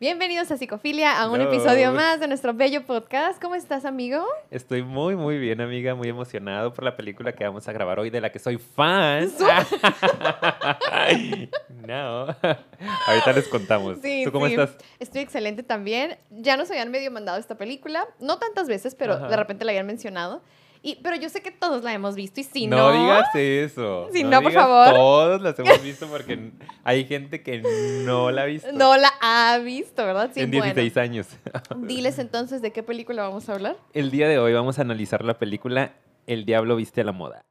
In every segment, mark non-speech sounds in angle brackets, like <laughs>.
Bienvenidos a Psicofilia, a un episodio más de nuestro bello podcast. ¿Cómo estás, amigo? Estoy muy, muy bien, amiga, muy emocionado por la película que vamos a grabar hoy, de la que soy fan. <laughs> no. Ahorita les contamos. Sí, ¿Tú cómo sí. estás? Estoy excelente también. Ya nos habían medio mandado esta película, no tantas veces, pero Ajá. de repente la habían mencionado. Y, pero yo sé que todos la hemos visto y si no, no, digas eso. Si no, por favor. Todos las hemos <laughs> visto porque hay gente que no la ha visto. no la ha visto, ¿verdad? Sí, en bueno. 16 años. <laughs> Diles entonces de qué película vamos a hablar. El día de hoy vamos a analizar la película El Diablo Viste a la Moda.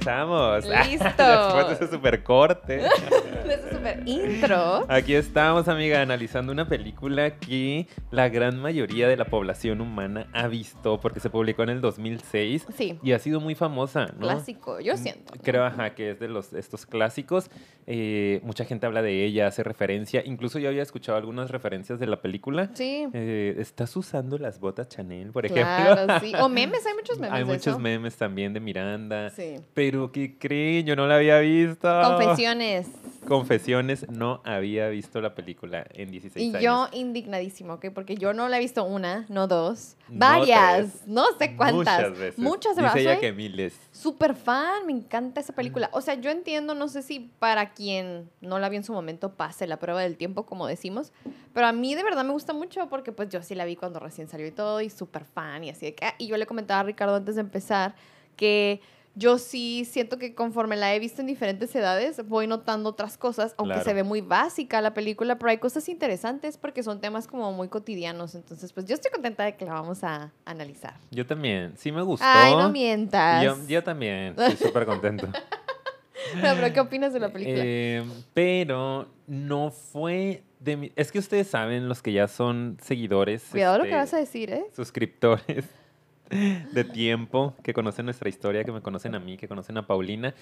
Regresamos. <laughs> Listo. Después de ese super corte. Súper intro. Aquí estamos, amiga, analizando una película que la gran mayoría de la población humana ha visto porque se publicó en el 2006 Sí, y ha sido muy famosa, ¿no? clásico, yo siento. Creo, ajá, que es de los, estos clásicos. Eh, mucha gente habla de ella, hace referencia. Incluso yo había escuchado algunas referencias de la película. Sí, Eh, ¿Estás usando las botas Chanel, por ejemplo? claro, sí. O <laughs> memes, hay muchos memes Hay de muchos eso. memes también de Miranda. Sí. Pero ¿qué creen? Yo no la había visto. Confesiones. Confesiones, no había visto la película en 16 Y años. yo indignadísimo, ¿ok? Porque yo no la he visto una, no dos, No varias, no sé cuántas. Muchas veces. Muchas Dice veces. ella Soy que miles. súper fan, me encanta esa película. O sea, yo entiendo, no sé si para quien no la vio en su momento pase la prueba del tiempo, como decimos, pero a mí de verdad me gusta mucho porque pues yo sí la vi cuando recién salió y todo, y súper fan, y así de que... ah, Y yo le comentaba a Ricardo antes de empezar que yo sí siento que conforme la he visto en diferentes edades, voy notando otras cosas, aunque Claro. se ve muy básica la película, pero hay cosas interesantes porque son temas como muy cotidianos. Entonces, pues yo estoy contenta de que la vamos a analizar. Yo también. Sí me gustó. Ay, no mientas. Yo, yo también. Estoy <laughs> súper contento. No, pero ¿qué opinas de la película? Eh, pero no fue de mi... Es que ustedes saben, los que ya son seguidores. Cuidado lo que este, vas a decir, ¿eh? suscriptores de tiempo que conocen nuestra historia, que me conocen a mí, que conocen a Paulina,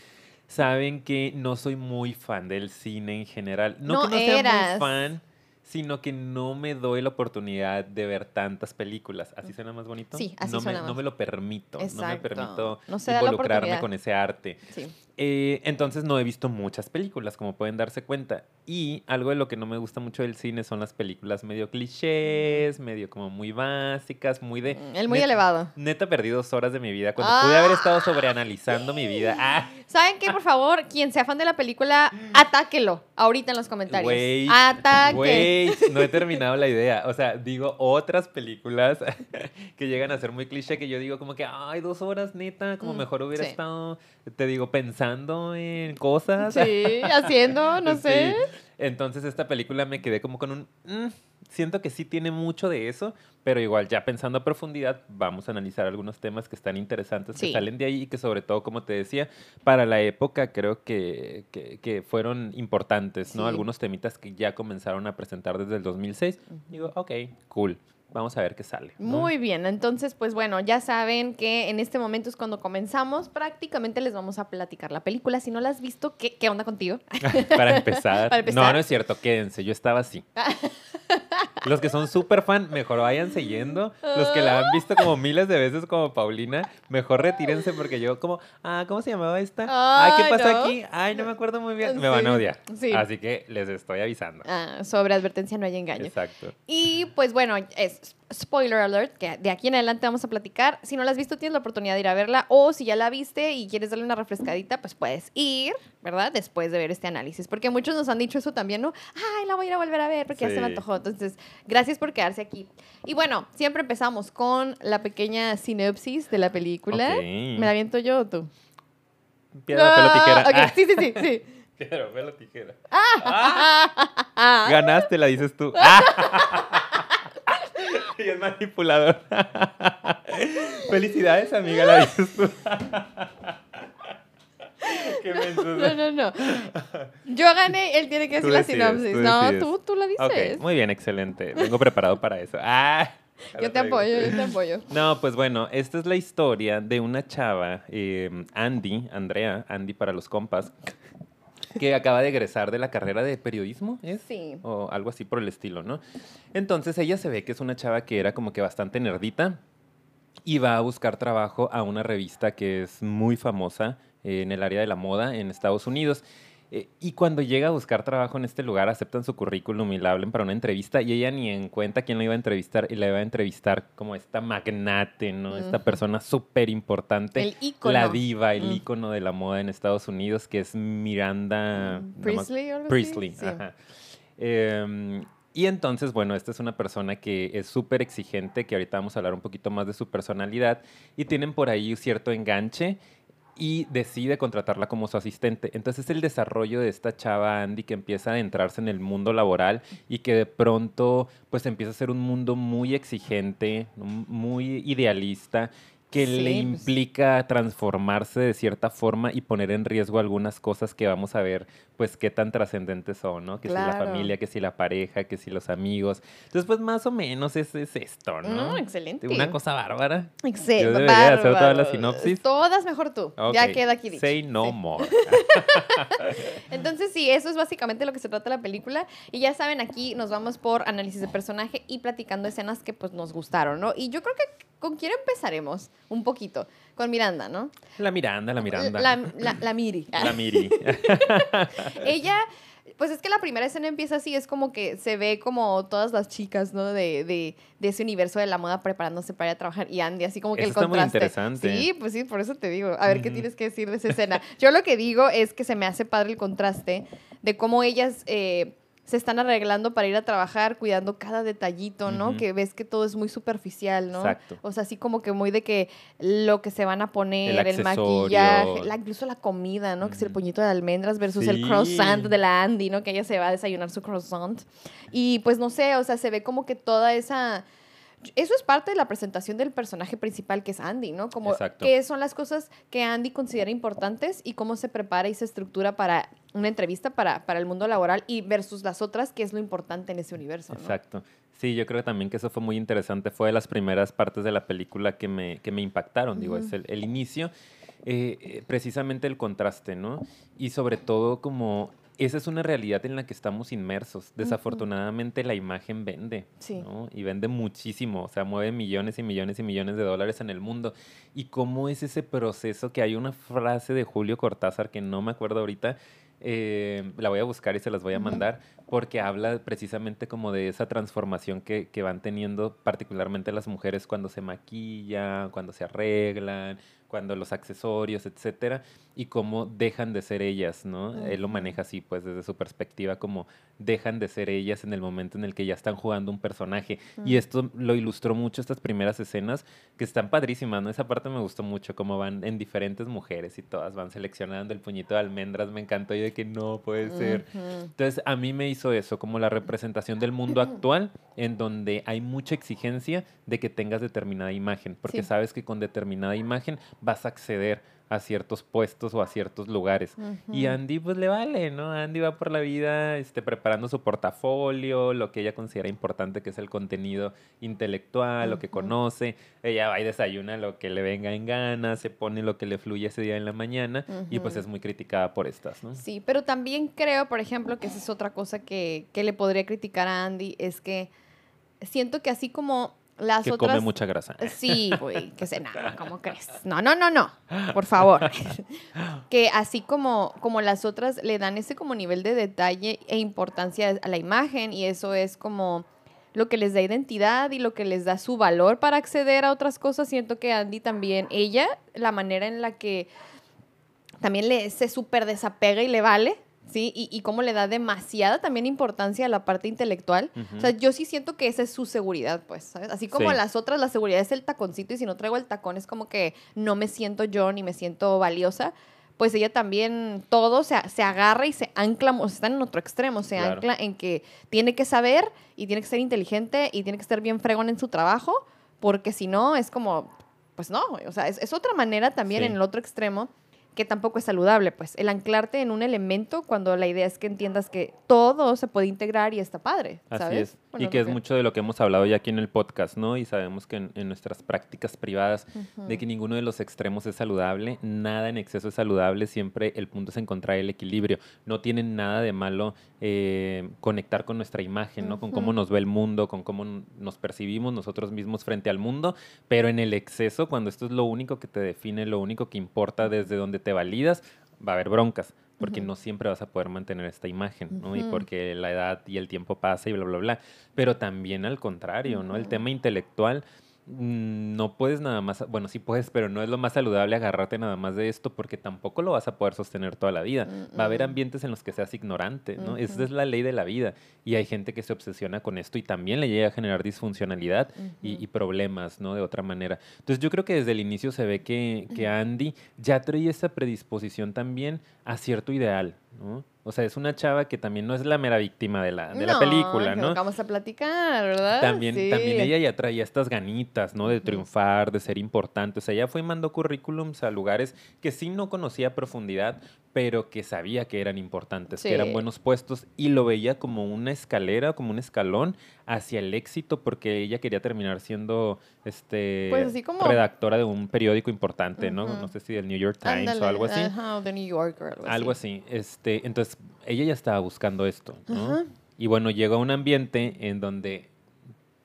saben que no soy muy fan del cine en general. No, No que no sea eras. muy fan, sino que no me doy la oportunidad de ver tantas películas. ¿Así suena más bonito? Sí, así no suena me, más. No me lo permito. No me permito No involucrarme con ese arte. Sí. Eh, entonces no he visto muchas películas, como pueden darse cuenta. Y algo de lo que no me gusta mucho del cine son las películas medio clichés, medio como muy básicas, muy de... Mm, El muy net- elevado. Neta perdí dos horas de mi vida cuando pude haber estado sobreanalizando mi vida. <gasps> Ah, ¿Saben qué? Por favor, quien sea fan de la película, <gasps> atáquelo ahorita en los comentarios. Ataque. Güey, no he terminado la idea. O sea, digo otras películas <laughs> que llegan a ser muy cliché que yo digo como que, ay, dos horas neta, como Mm, mejor hubiera sí. estado, te digo, pensando en cosas. Sí, haciendo, no <laughs> Sí. sé. Entonces esta película me quedé como con un... "Mm", siento que sí tiene mucho de eso, pero igual ya pensando a profundidad, vamos a analizar algunos temas que están interesantes, Sí. que salen de ahí y que sobre todo, como te decía, para la época creo que, que, que fueron importantes, ¿no? Sí. Algunos temitas que ya comenzaron a presentar desde el 2006. Digo, ok, cool, vamos a ver qué sale. ¿no? Muy bien, entonces pues bueno, ya saben que en este momento es cuando comenzamos, prácticamente les vamos a platicar la película. Si no la has visto, ¿qué, qué onda contigo? <laughs> para, empezar. Para empezar. No, no es cierto, quédense, yo estaba así. <laughs> Los que son súper fan, mejor vayan siguiendo. Los que la han visto como miles de veces como Paulina, mejor retírense porque yo como, ah, ¿cómo se llamaba esta? Ay, ¿qué pasó no. aquí? Ay, no me acuerdo muy bien. Me van a odiar. sí. Así que les estoy avisando. Ah, sobre advertencia no hay engaño. Exacto. Y pues bueno, es spoiler alert, que de aquí en adelante vamos a platicar. Si no la has visto, tienes la oportunidad de ir a verla. O si ya la viste y quieres darle una refrescadita, pues puedes ir, ¿verdad? Después de ver este análisis. Porque muchos nos han dicho eso también, ¿no? Ay, la voy a ir a volver a ver porque ya se me antojó. Entonces, gracias por quedarse aquí. Y bueno, siempre empezamos con la pequeña sinopsis de la película. ¿Me la aviento yo o tú? Piedra, pelo, tijera. Ah, ok, Ah, sí, sí, sí, sí. <laughs> piedra, pelo, tijera. Ah. <laughs> Ganaste, la dices tú. <laughs> <laughs> Y es manipulador. <laughs> Felicidades, amiga, la dices <laughs> tú. Qué menso. No, no, no. Yo gané, él tiene que decir la sinopsis. tú no, tú, tú la dices. Muy bien, excelente. Vengo preparado para eso. Ah, yo te apoyo, yo te apoyo. No, pues bueno, esta es la historia de una chava, eh, Andy, Andrea, Andy para los compas, que acaba de egresar de la carrera de periodismo, ¿es? Sí. O algo así por el estilo, ¿no? Entonces ella se ve que es una chava que era como que bastante nerdita y va a buscar trabajo a una revista que es muy famosa en el área de la moda en Estados Unidos. Eh, y cuando llega a buscar trabajo en este lugar, aceptan su currículum y la hablan para una entrevista y ella ni en cuenta quién la iba a entrevistar y la iba a entrevistar como esta magnate, ¿no? Esta persona súper importante. El ícono. La diva, el Mm. ícono de la moda en Estados Unidos, que es Miranda... me- Priestley sí. ajá. Em, y entonces, bueno, esta es una persona que es súper exigente, que ahorita vamos a hablar un poquito más de su personalidad, y tienen por ahí cierto enganche y decide contratarla como su asistente. Entonces es el desarrollo de esta chava Andy que empieza a adentrarse en el mundo laboral y que de pronto pues empieza a ser un mundo muy exigente, muy idealista que Sí, le pues. implica transformarse de cierta forma y poner en riesgo algunas cosas que vamos a ver, pues qué tan trascendentes son, ¿no? Que si la familia, que si la pareja, que si los amigos. Entonces, pues más o menos es, es esto, ¿no? No, excelente. Una cosa bárbara. Excel- Yo debería de hacer toda la sinopsis. Todas mejor tú. Ya queda aquí dicho. Say no Sí. more. <laughs> Entonces sí, eso es básicamente lo que se trata la película. Y ya saben, aquí nos vamos por análisis de personaje y platicando escenas que pues nos gustaron, ¿no? Y yo creo que con quién empezaremos un poquito. Con Miranda, ¿no? La Miranda, la Miranda. La, la- la Miri. <laughs> La Miri. <laughs> Ella, pues es que la primera escena empieza así, es como que se ve como todas las chicas, ¿no? De, de, de ese universo de la moda preparándose para ir a trabajar y Andy, así como que Eso el está muy contraste. interesante. Sí, pues sí, por eso te digo. A ver, ¿qué tienes que decir de esa escena? Yo lo que digo es que se me hace padre el contraste de cómo ellas... eh, se están arreglando para ir a trabajar, cuidando cada detallito, ¿no? Que ves que todo es muy superficial, ¿no? Exacto. O sea, así como que muy de que lo que se van a poner, el, maquillaje, la, incluso la comida, ¿no? Que es el puñito de almendras versus el croissant de la Andy, ¿no? Que ella se va a desayunar su croissant. Y pues no sé, o sea, se ve como que toda esa... Eso es parte de la presentación del personaje principal que es Andy, ¿no? Como Exacto. qué son las cosas que Andy considera importantes y cómo se prepara y se estructura para una entrevista para, para el mundo laboral y versus las otras, que es lo importante en ese universo, ¿no? Exacto. Sí, yo creo también que eso fue muy interesante. Fue de las primeras partes de la película que me, que me impactaron. Digo, es el, el inicio, eh, eh, precisamente el contraste, ¿no? Y sobre todo como esa es una realidad en la que estamos inmersos. Desafortunadamente la imagen vende, Sí. ¿no? Y vende muchísimo, o sea, mueve millones y millones y millones de dólares en el mundo. ¿Y cómo es ese proceso? Que hay una frase de Julio Cortázar que no me acuerdo ahorita, eh, la voy a buscar y se las voy a mandar, porque habla precisamente como de esa transformación que, que van teniendo particularmente las mujeres cuando se maquillan, cuando se arreglan, cuando los accesorios, etcétera, y cómo dejan de ser ellas, ¿no? Él lo maneja así, pues desde su perspectiva, como dejan de ser ellas en el momento en el que ya están jugando un personaje. Y Mm. esto lo ilustró mucho estas primeras escenas, que están padrísimas, ¿no? Esa parte me gustó mucho, cómo van en diferentes mujeres y todas van seleccionando el puñito de almendras, me encantó, y de que no puede ser. Ujú. Entonces, a mí me hizo eso, como la representación del mundo <clears throat> actual, en donde hay mucha exigencia de que tengas determinada imagen, porque Sí. sabes que con determinada imagen vas a acceder a ciertos puestos o a ciertos lugares. Y. Andy, pues le vale, ¿no? Andy va por la vida este, preparando su portafolio, lo que ella considera importante, que es el contenido intelectual, lo que conoce. Ella va y desayuna lo que le venga en gana, se pone lo que le fluye ese día en la mañana, y pues es muy criticada por estas, ¿no? Sí, pero también creo, por ejemplo, que esa es otra cosa que, que le podría criticar a Andy, es que siento que así como las que otras... come mucha grasa. Sí, <laughs> güey, que se nada, ¿cómo crees? No, no, no, no, por favor. <laughs> que así como, como las otras le dan ese como nivel de detalle e importancia a la imagen y eso es como lo que les da identidad y lo que les da su valor para acceder a otras cosas. Siento que Andy también, ella, la manera en la que también le, se súper desapega y le vale, ¿sí? Y, y cómo le da demasiada también importancia a la parte intelectual. O sea, yo sí siento que esa es su seguridad, pues, ¿sabes? Así como Sí. las otras, la seguridad es el taconcito y si no traigo el tacón es como que no me siento yo ni me siento valiosa. Pues ella también todo se, se agarra y se ancla, o sea, está en otro extremo, se Claro. ancla en que tiene que saber y tiene que ser inteligente y tiene que estar bien fregón en su trabajo, porque si no es como, pues no, o sea, es, es otra manera también Sí. en el otro extremo que tampoco es saludable, pues. El anclarte en un elemento cuando la idea es que entiendas que todo se puede integrar y está padre, Así es. Bueno, y que es mucho de lo que hemos hablado ya aquí en el podcast, ¿no? Y sabemos que en, en nuestras prácticas privadas, de que ninguno de los extremos es saludable, nada en exceso es saludable, siempre el punto es encontrar el equilibrio. No tiene nada de malo eh, conectar con nuestra imagen, ¿no? Con cómo nos ve el mundo, con cómo nos percibimos nosotros mismos frente al mundo, pero en el exceso, cuando esto es lo único que te define, lo único que importa desde donde te validas, va a haber broncas. Porque no siempre vas a poder mantener esta imagen, ¿no? Y porque la edad y el tiempo pasa y bla, bla, bla. Pero también al contrario, ¿no? El tema intelectual, no puedes nada más, bueno, sí puedes, pero no es lo más saludable agarrarte nada más de esto porque tampoco lo vas a poder sostener toda la vida. Va a haber Mm, mm. ambientes en los que seas ignorante, ¿no? Esa es la ley de la vida. Y hay gente que se obsesiona con esto y también le llega a generar disfuncionalidad y, problemas, ¿no? De otra manera. Entonces yo creo que desde el inicio se ve que, que Andy ya traía esa predisposición también a cierto ideal, ¿no? O sea, es una chava que también no es la mera víctima de la, de la No, película, que ¿no? Vamos a platicar, ¿verdad? También, Sí. también ella ya traía estas ganitas, ¿no? De triunfar, de ser importante. O sea, ella fue y mandó currículums a lugares que sí no conocía a profundidad, pero que sabía que eran importantes, que eran buenos puestos y lo veía como una escalera, como un escalón hacia el éxito porque ella quería terminar siendo este Pues así como- redactora de un periódico importante, ¿no? No sé si del New York Times o algo así. Ajá, o de New Yorker, algo así. Algo así. Este, entonces, ella ya estaba buscando esto, ¿no? Ajá. Y bueno, llega a un ambiente en donde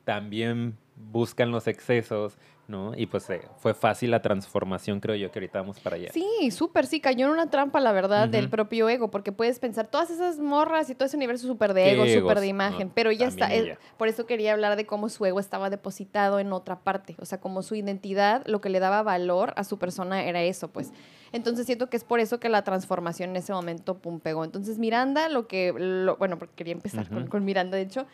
también buscan los excesos, ¿no? Y pues eh, fue fácil la transformación, creo yo, que ahorita vamos para allá. Sí, súper, sí, cayó en una trampa, la verdad, del propio ego, porque puedes pensar todas esas morras y todo ese universo súper de ego, súper de ¿no? imagen, pero ya está, es- por eso quería hablar de cómo su ego estaba depositado en otra parte, o sea, como su identidad, lo que le daba valor a su persona era eso, pues. Entonces siento que es por eso que la transformación en ese momento, pum, pegó. Entonces Miranda, lo que, lo- bueno, porque quería empezar con, con Miranda, de hecho,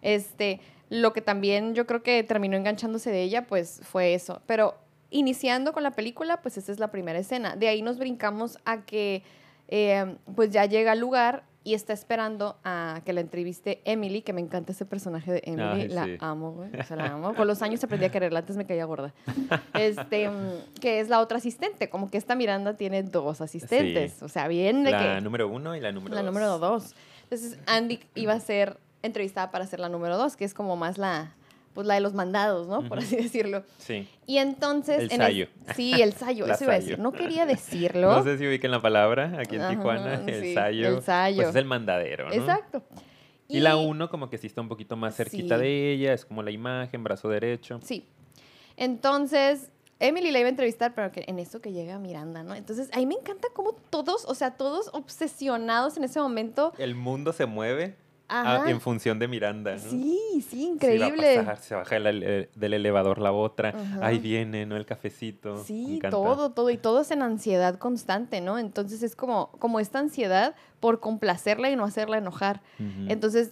este, lo que también yo creo que terminó enganchándose de ella, pues fue eso. Pero iniciando con la película, pues esa es la primera escena. De ahí nos brincamos a que eh, pues ya llega al lugar y está esperando a que la entreviste Emily, que me encanta ese personaje de Emily, Ay, la sí. amo, güey, o sea, la amo. Con los años aprendí a quererla, antes me caía gorda. <laughs> Este, mm, que es la otra asistente, como que esta Miranda tiene dos asistentes, o sea, bien de La que número uno y la número la dos. número dos. Entonces Andy iba a ser entrevistada para ser la número dos, que es como más la, pues la de los mandados, ¿no? Por así decirlo. Sí. Y entonces... El en sayo. sí, el sayo, <laughs> eso iba a decir. No quería decirlo. No sé si ubiquen la palabra aquí en Ajá, Tijuana, el sí, sayo. el sayo. Pues es el mandadero, ¿no? Exacto. Y, la uno como que sí está un poquito más cerquita Sí. de ella, es como la imagen, brazo derecho. Sí. Entonces, Emily la iba a entrevistar, pero que en esto que llega Miranda, ¿no? Entonces, ahí me encanta cómo todos, o sea, todos obsesionados en ese momento. El mundo se mueve Ajá. en función de Miranda, ¿no? Sí, sí, increíble. pasar, se baja del, ele- del elevador la otra, Ajá. ahí viene, ¿no? El cafecito. Sí, todo, todo, y todo es en ansiedad constante, ¿no? Entonces es como, como esta ansiedad por complacerla y no hacerla enojar. Entonces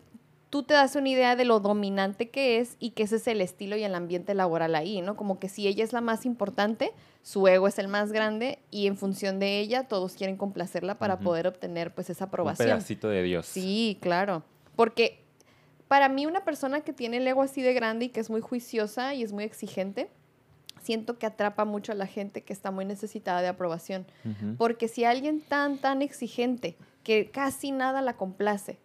tú te das una idea de lo dominante que es y que ese es el estilo y el ambiente laboral ahí, ¿no? Como que si ella es la más importante, su ego es el más grande y en función de ella todos quieren complacerla para poder obtener pues esa Un aprobación. pedacito de Dios. Sí, claro. Porque para mí una persona que tiene el ego así de grande y que es muy juiciosa y es muy exigente, siento que atrapa mucho a la gente que está muy necesitada de aprobación. Porque si alguien tan, tan exigente, que casi nada la complace,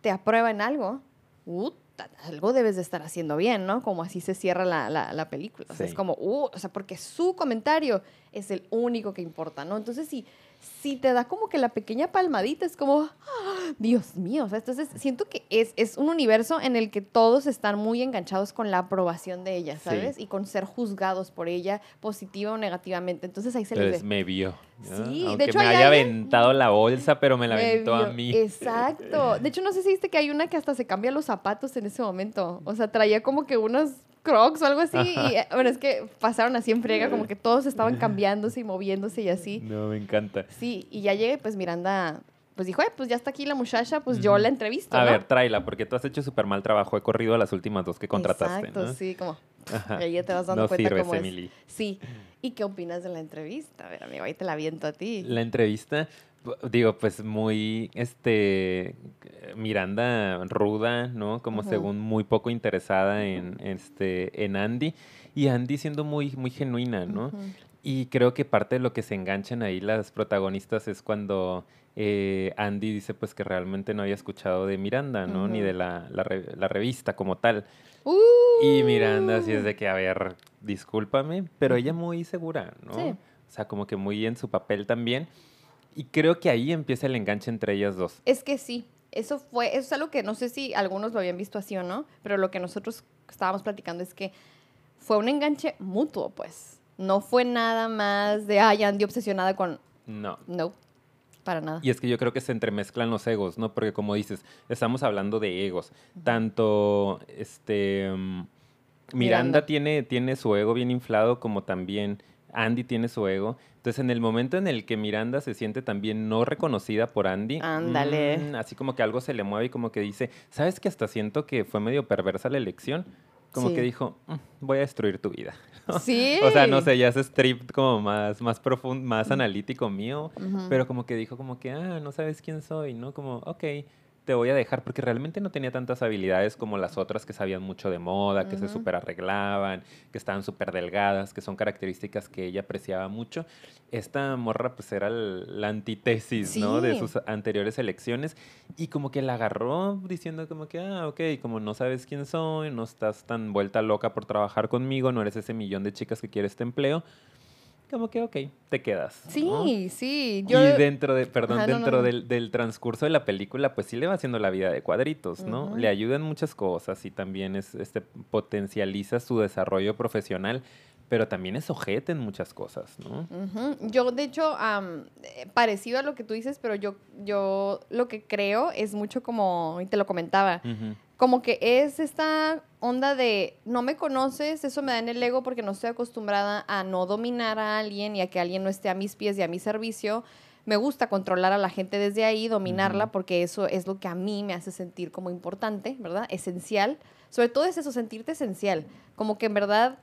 te aprueba en algo, uta, algo debes de estar haciendo bien, ¿no? Como así se cierra la, la- la película. O sea, Sí. es como, uh, o sea, porque su comentario es el único que importa, ¿no? Entonces, si, si te da como que la pequeña palmadita, es como, ¡ah! Dios mío, o sea, entonces siento que es, es un universo en el que todos están muy enganchados con la aprobación de ella, Sí. ¿sabes? Y con ser juzgados por ella, positiva o negativamente. Entonces ahí se les Entonces ve. me vio. ¿no? Sí, de Aunque hecho, me hay haya alguien- aventado la bolsa, pero me la Me aventó a mí. Exacto. De hecho, no sé si viste que hay una que hasta se cambia los zapatos en ese momento. O sea, traía como que unos crocs o algo así. Y, eh, bueno, es que pasaron así en friega, como que todos estaban <laughs> cambiándose y moviéndose y así. No, me encanta. Sí, y ya llegué, pues Miranda, pues dijo, "Ay, pues ya está aquí la muchacha, pues yo la entrevisto. A ¿no? ver, tráela, porque tú has hecho súper mal trabajo. He corrido a las últimas dos que contrataste, Exacto, ¿no? sí, como. Ajá. Y ahí ya te vas dando No cuenta sirves, cómo es. Emily. Sí. ¿Y qué opinas de la entrevista? A ver, amigo, ahí te la viento a ti. La entrevista, digo, pues muy, este, Miranda ruda, ¿no? Como según muy poco interesada en, este, en Andy. Y Andy siendo muy, muy genuina, ¿no? Y creo que parte de lo que se enganchan ahí las protagonistas es cuando eh, Andy dice pues que realmente no había escuchado de Miranda, ¿no? Ni de la, la, la revista como tal. Y Miranda así es de que, a ver, discúlpame, pero ella muy segura, ¿no? Sí. O sea, como que muy en su papel también. Y creo que ahí empieza el enganche entre ellas dos. Es que sí, eso fue, eso es algo que no sé si algunos lo habían visto así o no, pero lo que nosotros estábamos platicando es que fue un enganche mutuo, pues. No fue nada más de, ay, Andy obsesionada con... No. No, para nada. Y es que yo creo que se entremezclan los egos, ¿no? Porque como dices, estamos hablando de egos. Tanto, este... Mm, Miranda, Tiene, tiene su ego bien inflado como también Andy tiene su ego. Entonces, en el momento en el que Miranda se siente también no reconocida por Andy, ándale. Mm, así como que algo se le mueve y como que dice, ¿sabes que hasta siento que fue medio perversa la elección? Como que dijo, mm, voy a destruir tu vida. <laughs> Sí. o sea, no sé, ya es strip como más, más profundo, más analítico mío, pero como que dijo como que, ah, no sabes quién soy, ¿no? Como, ok te voy a dejar porque realmente no tenía tantas habilidades como las otras que sabían mucho de moda, que se súper arreglaban, que estaban súper delgadas, que son características que ella apreciaba mucho. Esta morra pues era la antítesis, ¿no? De sus anteriores elecciones y como que la agarró diciendo como que, ah, ok, como no sabes quién soy, no estás tan vuelta loca por trabajar conmigo, no eres ese millón de chicas que quiere este empleo como que, ok, te quedas. Sí, sí. Y dentro de, perdón, dentro Del, transcurso de la película, pues sí le va haciendo la vida de cuadritos, ¿no? Le ayudan muchas cosas y también es, este, potencializa su desarrollo profesional, pero también es ojete en muchas cosas, ¿no? Yo, de hecho, eh, parecido a lo que tú dices, pero yo, yo lo que creo es mucho como, y te lo comentaba, como que es esta onda de no me conoces, eso me da en el ego porque no estoy acostumbrada a no dominar a alguien y a que alguien no esté a mis pies y a mi servicio. Me gusta controlar a la gente desde ahí, dominarla, porque eso es lo que a mí me hace sentir como importante, ¿verdad? Esencial. Sobre todo es eso, sentirte esencial. Como que en verdad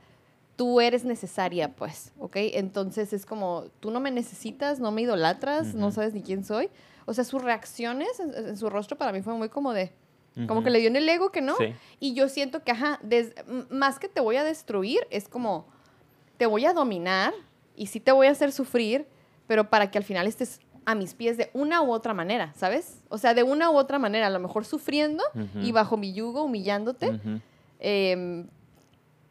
tú eres necesaria, pues, ¿ok? Entonces es como, tú no me necesitas, no me idolatras, no sabes ni quién soy. O sea, sus reacciones en su rostro para mí fue muy como de, como que le dio en el ego que no. Y yo siento que, ajá, más que te voy a destruir, es como, te voy a dominar y sí te voy a hacer sufrir, pero para que al final estés a mis pies de una u otra manera, ¿sabes? O sea, de una u otra manera, a lo mejor sufriendo y bajo mi yugo, humillándote,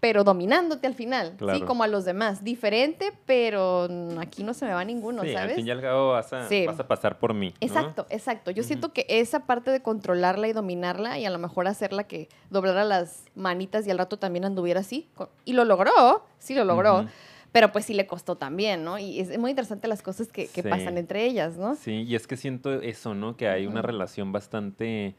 pero dominándote al final, ¿sí? Como a los demás. Diferente, pero aquí no se me va ninguno, sí, ¿sabes? al fin y al cabo vas a, vas a pasar por mí. Exacto, exacto. Yo siento que esa parte de controlarla y dominarla y a lo mejor hacerla que doblara las manitas y al rato también anduviera así. Y lo logró, sí lo logró. Pero pues sí le costó también, ¿no? Y es muy interesante las cosas que, que pasan entre ellas, ¿no? Sí, y es que siento eso, ¿no? Que hay una relación bastante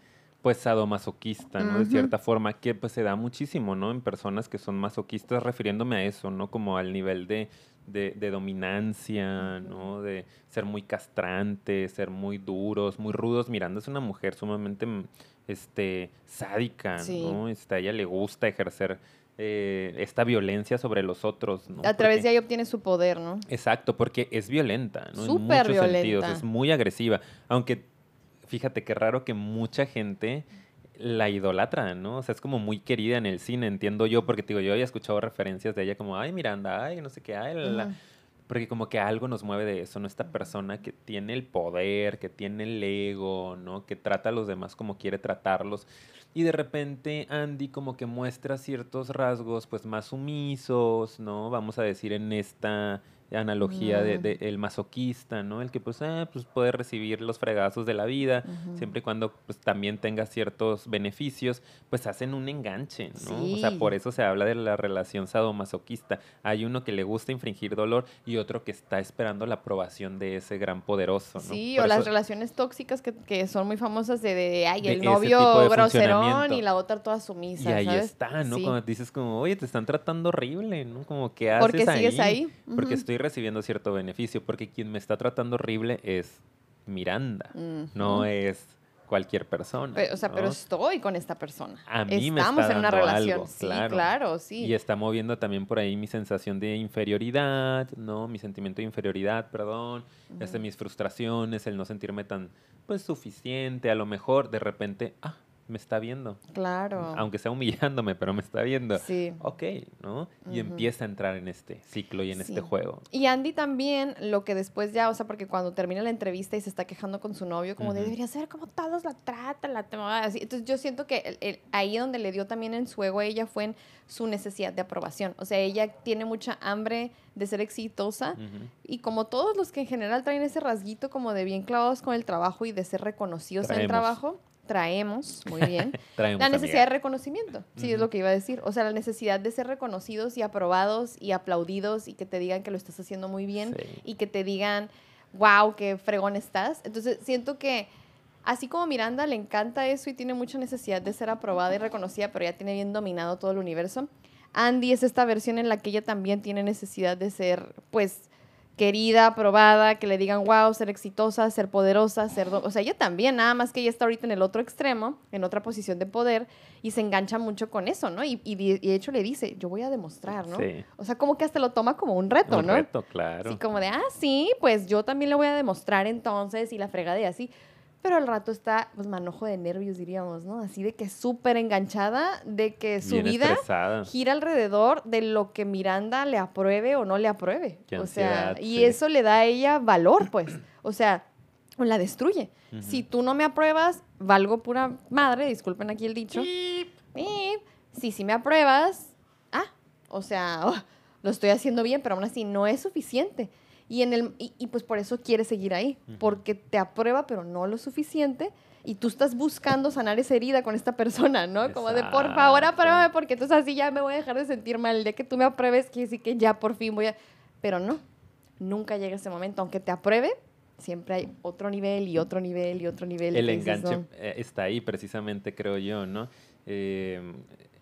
pues sadomasoquista, ¿no? De cierta forma, que pues se da muchísimo, ¿no? En personas que son masoquistas, refiriéndome a eso, ¿no? Como al nivel de, de, dominancia, ¿no? De ser muy castrantes, ser muy duros, muy rudos. Miranda es una mujer sumamente mm, este, sádica, ¿no? Este, a ella le gusta ejercer eh, esta violencia sobre los otros. ¿no? A través de ahí obtiene su poder, ¿no? Exacto, porque es violenta, ¿no? Súper en muchos violenta. sentidos, es muy agresiva. Aunque fíjate qué raro que mucha gente la idolatra, ¿no? O sea, es como muy querida en el cine, entiendo yo, porque digo, yo había escuchado referencias de ella como, ay, Miranda, ay, no sé qué, ay, la, porque como que algo nos mueve de eso, ¿no? Esta persona que tiene el poder, que tiene el ego, ¿no? Que trata a los demás como quiere tratarlos. Y de repente Andy como que muestra ciertos rasgos, pues, más sumisos, ¿no? Vamos a decir en esta analogía de, mm. el masoquista, ¿no? El que pues, ah, pues puede recibir los fregazos de la vida, siempre y cuando pues también tenga ciertos beneficios, pues hacen un enganche, ¿no? O sea, por eso se habla de la relación sadomasoquista. Hay uno que le gusta infringir dolor y otro que está esperando la aprobación de ese gran poderoso, ¿no? Sí, o las relaciones tóxicas que, que, son muy famosas de, de ay, el novio groserón y la otra toda sumisa, Y ahí está, ¿no? Cuando dices como, oye, te están tratando horrible, ¿no? Como, ¿qué haces Porque sigues ahí. Porque estoy recibiendo cierto beneficio, porque quien me está tratando horrible es Miranda, no es cualquier persona. o sea, pero estoy con esta persona. A mí me está en una relación. sí, claro. sí. Y está moviendo también por ahí mi sensación de inferioridad, ¿no? Mi sentimiento de inferioridad, perdón, este, mis frustraciones, el no sentirme tan, pues, suficiente. A lo mejor, de repente, ah, me está viendo. Claro. Aunque sea humillándome, pero me está viendo. Sí. Ok, ¿no? Y empieza a entrar en este ciclo y en Sí. este juego. Y Andy también, lo que después ya, o sea, porque cuando termina la entrevista y se está quejando con su novio, como de debería ser como todos la tratan, la toma", así. Entonces yo siento que el- el- ahí donde le dio también en su ego a ella fue en su necesidad de aprobación. O sea, ella tiene mucha hambre de ser exitosa y como todos los que en general traen ese rasguito como de bien clavados con el trabajo y de ser reconocidos en el trabajo, traemos, muy <laughs> bien. Traemos, La amiga. necesidad de reconocimiento, sí, es lo que iba a decir. O sea, la necesidad de ser reconocidos y aprobados y aplaudidos y que te digan que lo estás haciendo muy bien Sí. y que te digan, wow, qué fregón estás. Entonces, siento que así como Miranda le encanta eso y tiene mucha necesidad de ser aprobada y reconocida, pero ya tiene bien dominado todo el universo, Andy es esta versión en la que ella también tiene necesidad de ser, pues, querida, aprobada, que le digan, wow, ser exitosa, ser poderosa, ser... do-". O sea, ella también, nada más que ella está ahorita en el otro extremo, en otra posición de poder, y se engancha mucho con eso, ¿no? Y, y de y de hecho le dice, yo voy a demostrar, ¿no? Sí. O sea, como que hasta lo toma como un reto, Un ¿no? reto, claro. Así como de, ah, sí, pues yo también le voy a demostrar entonces y la fregada y así. Pero al rato está, pues, manojo de nervios, diríamos, ¿no? Así de que súper enganchada, de que su Bien vida estresada. gira alrededor de lo que Miranda le apruebe o no le apruebe. Qué o sea, y eso le da a ella valor, pues. O sea, la destruye. Si tú no me apruebas, valgo pura madre, disculpen aquí el dicho. Pip. Si sí me apruebas, ah, o sea, oh, <laughs> lo estoy haciendo bien, pero aún así no es suficiente. Y, en el, y, y pues por eso quieres seguir ahí, porque te aprueba, pero no lo suficiente. Y tú estás buscando sanar esa herida con esta persona, ¿no? Como de, por favor, Exacto. apruébame, porque entonces así ya me voy a dejar de sentir mal. El día que tú me apruebes, quiere decir que ya por fin voy a... Pero no, nunca llega ese momento. Aunque te apruebe, siempre hay otro nivel y otro nivel y otro nivel. El que dices, enganche "No". eh, está ahí precisamente, creo yo, ¿no? Eh,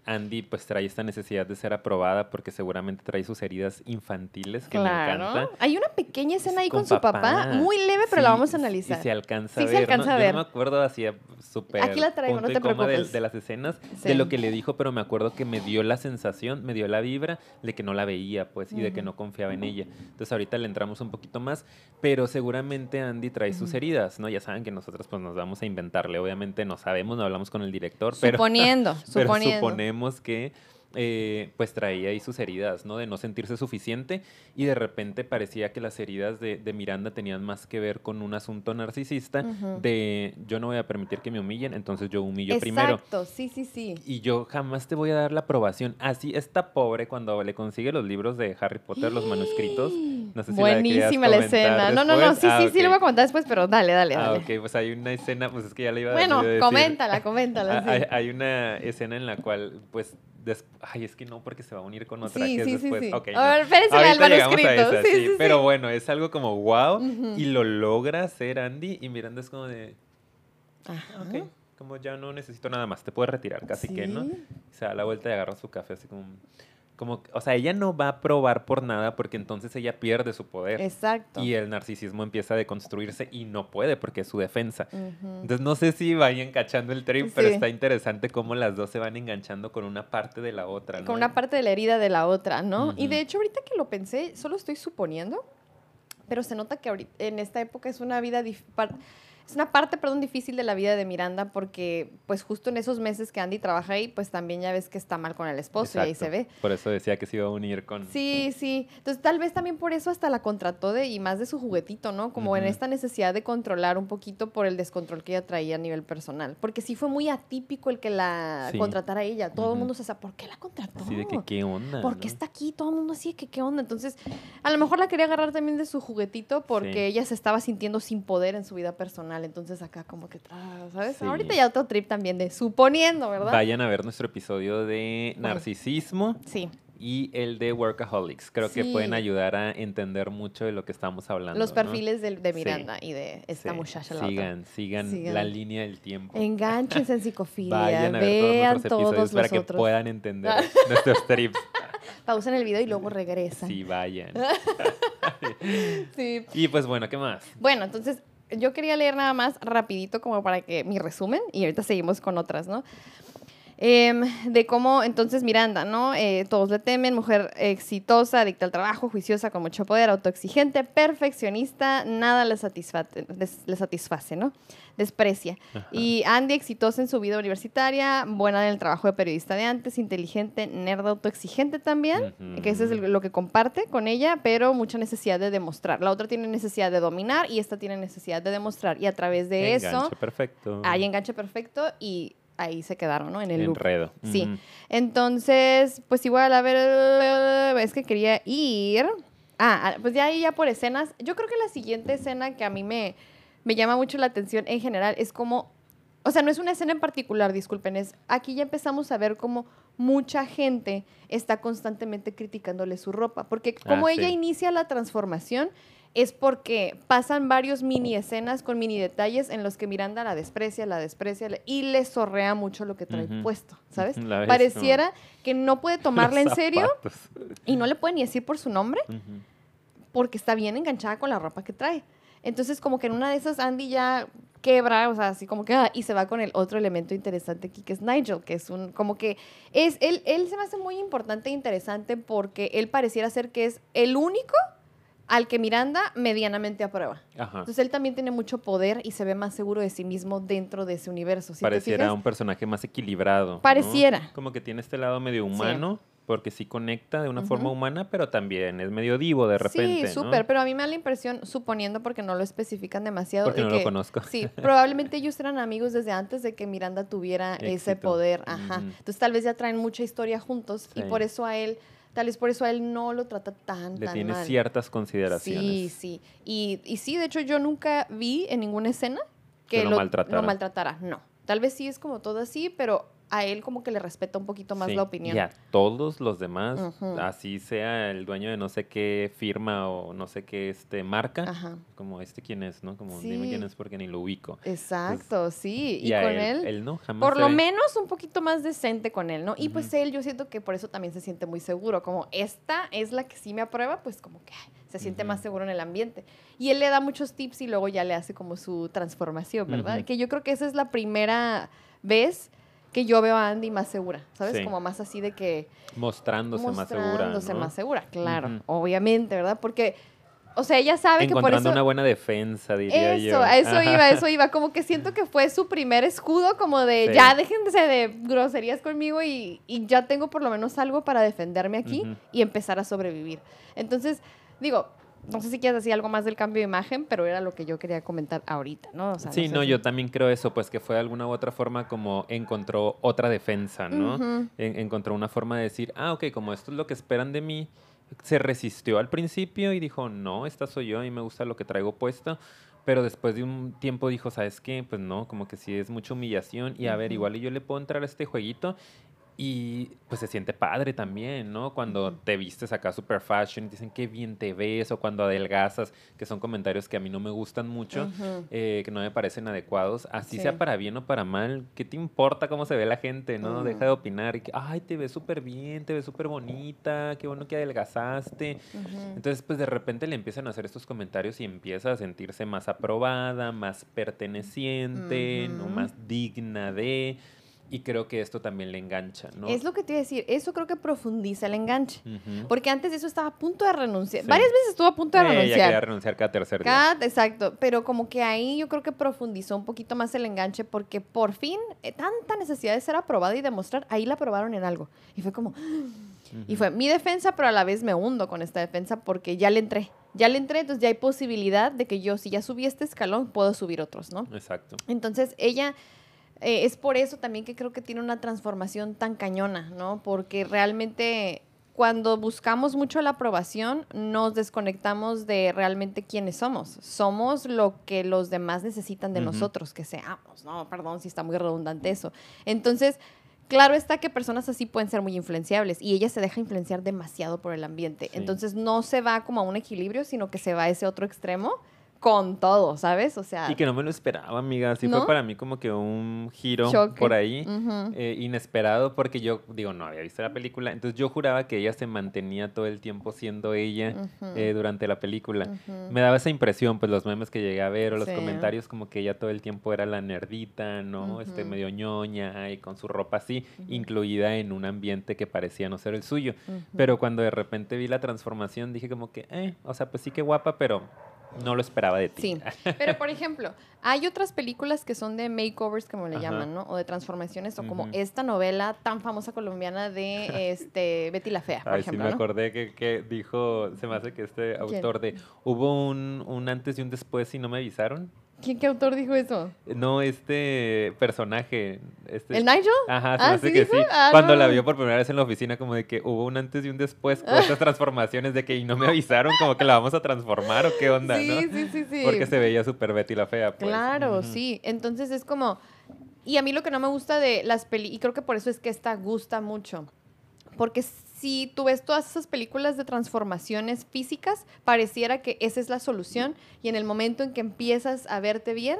Andy pues trae esta necesidad de ser aprobada porque seguramente trae sus heridas infantiles que me encanta. Claro. Hay una pequeña escena ahí con, Con su papá, papá. muy leve, pero la Sí, vamos a analizar. Y se alcanza Sí a se ver. alcanza ¿no? a Yo ver. no me acuerdo así súper. Aquí la traigo, punto no te coma de- preocupes. De, las escenas, Sí. de lo que le dijo, pero me acuerdo que me dio la sensación, me dio la vibra de que no la veía, pues, y de que no confiaba en ella. Entonces ahorita le entramos un poquito más, pero seguramente Andy trae sus Ujú. heridas, ¿no? Ya saben que nosotros pues nos vamos a inventarle. Obviamente no sabemos, no hablamos con el director, pero suponiendo, <laughs> pero suponiendo. suponemos que eh, pues traía ahí sus heridas, ¿no? De no sentirse suficiente y de repente parecía que las heridas de, de Miranda tenían más que ver con un asunto narcisista de yo no voy a permitir que me humillen, entonces yo humillo primero. Exacto, sí, sí, sí. Y yo jamás te voy a dar la aprobación. Así está pobre cuando le consigue los libros de Harry Potter, los manuscritos. No sé si la Buenísima la, escena. No, no, no, después. sí, Ah, sí, sí, lo voy a comentar después, pero dale, dale, Ah, dale. ok, pues hay una escena, pues es que ya le iba a Bueno, coméntala, coméntala. Ah, sí. Hay, hay una escena en la cual, pues, ay, es que no, porque se va a unir con otra Sí, que es sí, sí, después. sí. Ok, A no. ver, espérense la del Ahorita llegamos a manuscrito. esa, Sí, sí, sí, Pero sí. bueno, es algo como wow Ujú. y lo logra hacer Andy y Miranda es como de, Ajá. ok, como ya no necesito nada más, te puedes retirar, casi que, ¿no? Sí. Se da la vuelta y agarra su café así como, como, o sea, ella no va a probar por nada porque entonces ella pierde su poder. Exacto. Y el narcisismo empieza a deconstruirse y no puede porque es su defensa. Ujú. Entonces no sé si vayan cachando el trip, pero Sí. está interesante cómo las dos se van enganchando con una parte de la otra. ¿no? Con una parte de la herida de la otra, ¿no? Y Ujú. de hecho, ahorita que lo pensé, solo estoy suponiendo, pero se nota que ahorita, en esta época es una vida dif- par- es una parte, perdón, difícil de la vida de Miranda porque, pues, justo en esos meses que Andy trabaja ahí, pues también ya ves que está mal con el esposo y ahí se ve. Por eso decía que se iba a unir con... Sí, sí. Entonces, tal vez también por eso hasta la contrató de, y más de su juguetito, ¿no? Como en esta necesidad de controlar un poquito por el descontrol que ella traía a nivel personal. Porque sí fue muy atípico el que la Sí. contratara a ella. Todo el mundo se decía, ¿por qué la contrató? Así de que qué onda. ¿Por qué ¿no? está aquí? Todo el mundo así, que qué onda. Entonces, a lo mejor la quería agarrar también de su juguetito porque Sí. ella se estaba sintiendo sin poder en su vida personal. Entonces, acá como que, ah, ¿sabes? Sí. Ahorita ya otro trip también de suponiendo, ¿verdad? Vayan a ver nuestro episodio de narcisismo Sí. y el de workaholics. Creo que pueden ayudar a entender mucho de lo que estamos hablando. Los ¿no? perfiles de, Sí. Miranda y de esta muchacha. La otra. Sigan, sigan, Sigan. la línea del tiempo. Enganchense en <laughs> psicofilia. Vayan a ver vean todos nuestros episodios todos para que puedan entender <laughs> nuestros trips. Pausen el video y luego regresan. Sí, vayan. <laughs> Sí. Y pues bueno, ¿qué más? Bueno, entonces yo quería leer nada más rapidito como para que mi resumen y ahorita seguimos con otras, ¿no? Em, de cómo entonces Miranda, ¿no? Eh, todos le temen, mujer exitosa, adicta al trabajo, juiciosa, con mucho poder, autoexigente, perfeccionista, nada le, satisface, le satisface ¿no? Desprecia. Y Andy, exitosa en su vida universitaria, buena en el trabajo de periodista de antes, inteligente, nerd, autoexigente también, que eso es lo que comparte con ella, pero mucha necesidad de demostrar. La otra tiene necesidad de dominar y esta tiene necesidad de demostrar. Y a través de enganche eso... perfecto. Hay enganche perfecto y ahí se quedaron, ¿no? En el Enredo. Sí. Entonces, pues igual, a ver, es que quería ir. Ah, pues ya ahí ya por escenas. Yo creo que la siguiente escena que a mí me, me llama mucho la atención en general es como, o sea, no es una escena en particular, disculpen, es aquí ya empezamos a ver como mucha gente está constantemente criticándole su ropa, porque como Ah, ella sí. inicia la transformación, es porque pasan varios mini escenas con mini detalles en los que Miranda la desprecia, la desprecia y le zorrea mucho lo que trae puesto, ¿sabes? <laughs> Pareciera que no puede tomarla en serio y no le puede ni decir por su nombre porque está bien enganchada con la ropa que trae. Entonces, como que en una de esas Andy ya quebra, o sea, así como que, ah, y se va con el otro elemento interesante aquí, que es Nigel, que es un, como que es, él, él se me hace muy importante e interesante porque él pareciera ser que es el único al que Miranda medianamente aprueba. Ajá. Entonces, él también tiene mucho poder y se ve más seguro de sí mismo dentro de ese universo. ¿sí te Pareciera fijas? un personaje más equilibrado. ¿no? Pareciera. Como que tiene este lado medio humano, porque sí conecta de una forma humana, pero también es medio divo de repente. Sí, ¿no? súper, pero a mí me da la impresión, suponiendo porque no lo especifican demasiado. Porque de no lo que- conozco. Sí, <laughs> probablemente ellos eran amigos desde antes de que Miranda tuviera ese poder. Ajá. Entonces tal vez ya traen mucha historia juntos y por eso a él, tal vez por eso a él no lo trata tan, Le tan tiene mal. ciertas consideraciones. Sí, sí. Y, y sí, de hecho yo nunca vi en ninguna escena que, Que lo maltratara. lo maltratara. No. Tal vez sí es como todo así, pero a él como que le respeta un poquito más Sí, la opinión. Y a todos los demás, así sea el dueño de no sé qué firma o no sé qué este marca, Ajá. como este quién es, ¿no? Como dime quién es porque ni lo ubico. Exacto, sí. Y, con él, él no, jamás. Por lo ve. menos un poquito más decente con él, ¿no? Y pues él, yo siento que por eso también se siente muy seguro. Como esta es la que sí me aprueba, pues como que se siente más seguro en el ambiente. Y él le da muchos tips y luego ya le hace como su transformación, ¿verdad? Que yo creo que esa es la primera vez que yo veo a Andy más segura, ¿sabes? Sí. Como más así de que Mostrándose, más segura. mostrándose ¿no? más segura, claro, obviamente, ¿verdad? Porque, o sea, ella sabe que por Encontrando eso... una buena defensa, diría yo. Eso, a eso Ajá. iba, eso iba. Como que siento que fue su primer escudo, como de Sí. ya déjense de groserías conmigo y, y ya tengo por lo menos algo para defenderme aquí y empezar a sobrevivir. Entonces, digo, no sé si quieres decir algo más del cambio de imagen, pero era lo que yo quería comentar ahorita, ¿no? O sea, Sí, sé no, si- yo también creo eso, pues que fue de alguna u otra forma como encontró otra defensa, ¿no? En- encontró una forma de decir, ah, ok, como esto es lo que esperan de mí, se resistió al principio y dijo, no, esta soy yo y me gusta lo que traigo puesto. Pero después de un tiempo dijo, ¿sabes qué? Pues no, como que sí es mucha humillación y a ver, igual yo le puedo entrar a este jueguito y pues se siente padre también, ¿no? Cuando te vistes acá super fashion dicen qué bien te ves o cuando adelgazas, que son comentarios que a mí no me gustan mucho, eh, que no me parecen adecuados, así Sí. sea para bien o para mal, ¿qué te importa cómo se ve la gente, no? Mm. Deja de opinar y que, ay, te ves súper bien, te ves súper bonita, qué bueno que adelgazaste. Entonces, pues de repente le empiezan a hacer estos comentarios y empieza a sentirse más aprobada, más perteneciente, ¿no? Más digna de... Y creo que esto también le engancha, ¿no? Es lo que te iba a decir, eso creo que profundiza el enganche. Porque antes de eso estaba a punto de renunciar. Sí. Varias veces estuvo a punto de Eh, ella renunciar. quería renunciar cada tercer día. Cada- exacto, pero como que ahí yo creo que profundizó un poquito más el enganche porque por fin eh, tanta necesidad de ser aprobada y demostrar, ahí la aprobaron en algo. Y fue como, y fue mi defensa, pero a la vez me hundo con esta defensa porque ya le entré. Ya le entré, entonces ya hay posibilidad de que yo, si ya subí este escalón, puedo subir otros, ¿no? Exacto. Entonces ella eh, es por eso también que creo que tiene una transformación tan cañona, ¿no? Porque realmente cuando buscamos mucho la aprobación, nos desconectamos de realmente quiénes somos. Somos lo que los demás necesitan de nosotros, que seamos, ¿no? Perdón si está muy redundante eso. Entonces, claro está que personas así pueden ser muy influenciables y ella se deja influenciar demasiado por el ambiente. Sí. Entonces, no se va como a un equilibrio, sino que se va a ese otro extremo con todo, ¿sabes? O sea... Y que no me lo esperaba, amiga. Así ¿No? fue para mí como que un giro Choque. por ahí. Eh, inesperado porque yo, digo, no había visto la película. Entonces yo juraba que ella se mantenía todo el tiempo siendo ella eh, durante la película. Me daba esa impresión, pues los memes que llegué a ver o los Sí. comentarios como que ella todo el tiempo era la nerdita, ¿no? Este medio ñoña y con su ropa así, incluida en un ambiente que parecía no ser el suyo. Pero cuando de repente vi la transformación dije como que, eh, o sea, pues sí que guapa, pero no lo esperaba de ti. Sí, pero por ejemplo, hay otras películas que son de makeovers, como le Ajá. llaman, ¿no? O de transformaciones, o como esta novela tan famosa colombiana de <laughs> este, Betty la Fea, por Ay, sí ejemplo, me ¿no? acordé que, que dijo, se me hace que este autor de, hubo un, un antes y un después y no me avisaron. ¿Quién, ¿Qué autor dijo eso? No, este personaje. Este, ¿El Nigel? Ajá, se Ah, ¿sí que sí. Ah, Cuando la vio por primera vez en la oficina, como de que hubo un antes y un después con estas transformaciones de que y no me avisaron, como que la vamos a transformar o qué onda, sí, ¿no? sí, sí, sí. Porque se veía súper Betty la fea, pues. Claro, sí. Entonces es como... Y a mí lo que no me gusta de las películas, y creo que por eso es que esta gusta mucho, porque si tú ves todas esas películas de transformaciones físicas, pareciera que esa es la solución y en el momento en que empiezas a verte bien,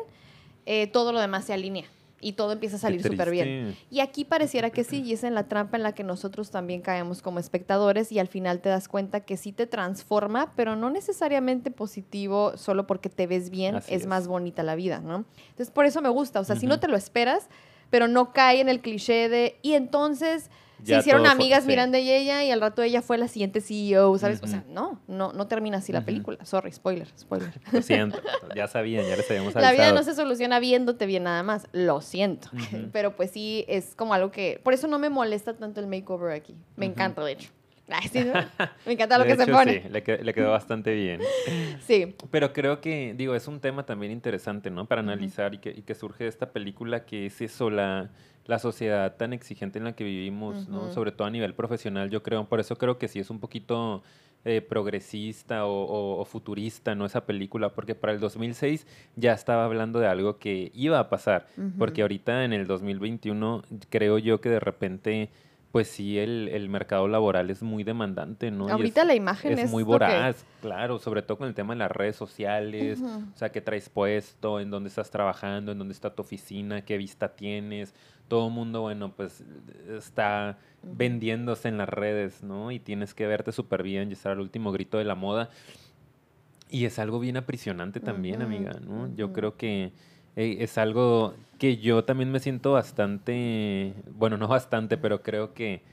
eh, todo lo demás se alinea y todo empieza a salir súper bien. Y aquí pareciera que sí, y es en la trampa en la que nosotros también caemos como espectadores y al final te das cuenta que sí te transforma, pero no necesariamente positivo solo porque te ves bien, es, es. más bonita la vida, ¿no? Entonces por eso me gusta, o sea, si no te lo esperas, pero no cae en el cliché de, y entonces se hicieron fue- amigas sí. Miranda y ella y al rato ella fue la siguiente CEO, ¿sabes? O sea, no, no, no termina así la película. Sorry, spoiler, spoiler. <laughs> Lo siento, ya sabían, ya les habíamos La vida avisado. no se soluciona viéndote bien nada más, lo siento. <laughs> Pero pues sí, es como algo que... Por eso no me molesta tanto el makeover aquí. Me encanta, de hecho. <laughs> Ay, sí, ¿no? Me encanta lo De que se pone. Sí, le, que- le quedó bastante bien. Sí. Pero creo que, digo, es un tema también interesante, ¿no? Para analizar y que, y que surge de esta película que es eso, la, la sociedad tan exigente en la que vivimos, ¿no? Sobre todo a nivel profesional, yo creo. Por eso creo que sí es un poquito eh, progresista o, o- o futurista, ¿no? Esa película, porque para el 2006 ya estaba hablando de algo que iba a pasar. Porque ahorita en el 2021 creo yo que de repente... Pues sí, el, el mercado laboral es muy demandante, ¿no? Ahorita es- la imagen es, es muy voraz, claro, sobre todo con el tema de las redes sociales, o sea, qué traes puesto, en dónde estás trabajando, en dónde está tu oficina, qué vista tienes. Todo el mundo, bueno, pues está vendiéndose en las redes, ¿no? Y tienes que verte súper bien y estar al último grito de la moda. Y es algo bien aprisionante también, amiga, ¿no? Yo creo que eh, es algo que yo también me siento bastante, bueno, no bastante, pero creo que,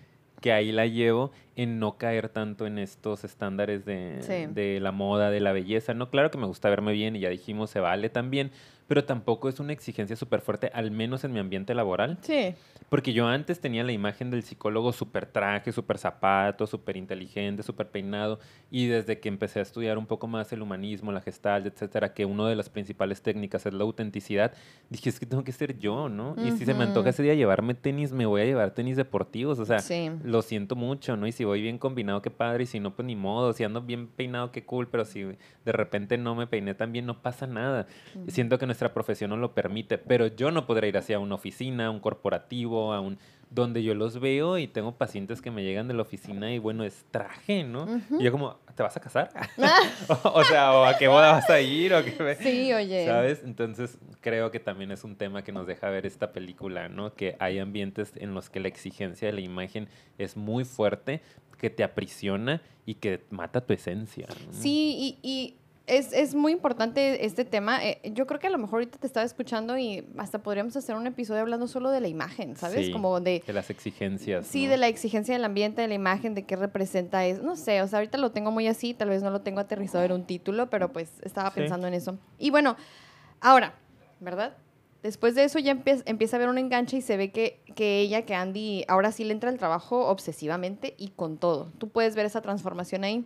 que ahí la llevo en no caer tanto en estos estándares de, Sí. de la moda, de la belleza. No, claro que me gusta verme bien y ya dijimos, se vale también, pero tampoco es una exigencia súper fuerte, al menos en mi ambiente laboral. Sí. Porque yo antes tenía la imagen del psicólogo súper traje, súper zapato, súper inteligente, súper peinado. Y desde que empecé a estudiar un poco más el humanismo, la gestalt, etcétera, que una de las principales técnicas es la autenticidad, dije, es que tengo que ser yo, ¿no? Y si se me antoja ese día llevarme tenis, me voy a llevar tenis deportivos. O sea, Sí. lo siento mucho, ¿no? Y si voy bien combinado, qué padre. Y si no, pues ni modo. Si ando bien peinado, qué cool. Pero si de repente no me peiné tan bien, no pasa nada. Siento que nuestra profesión no lo permite, pero yo no podré ir hacia una oficina, a un corporativo, a un donde yo los veo y tengo pacientes que me llegan de la oficina y bueno, es traje, ¿no? Y yo como, ¿te vas a casar? <laughs> <laughs> o, o sea, ¿o a qué boda vas a ir? ¿O qué? <laughs> Sí, oye. ¿Sabes? Entonces creo que también es un tema que nos deja ver esta película, ¿no? Que hay ambientes en los que la exigencia de la imagen es muy fuerte, que te aprisiona y que mata tu esencia. ¿no? Sí, y, y es, es muy importante este tema. Eh, yo creo que a lo mejor ahorita te estaba escuchando y hasta podríamos hacer un episodio hablando solo de la imagen, ¿sabes? Sí, Como de... De las exigencias. Sí, ¿no? de la exigencia del ambiente, de la imagen, de qué representa eso. No sé, o sea, ahorita lo tengo muy así, tal vez no lo tengo aterrizado en un título, pero pues estaba Sí. pensando en eso. Y bueno, ahora, ¿verdad? Después de eso ya empie- empieza a haber un enganche y se ve que, que ella, que Andy, ahora sí le entra el trabajo obsesivamente y con todo. Tú puedes ver esa transformación ahí.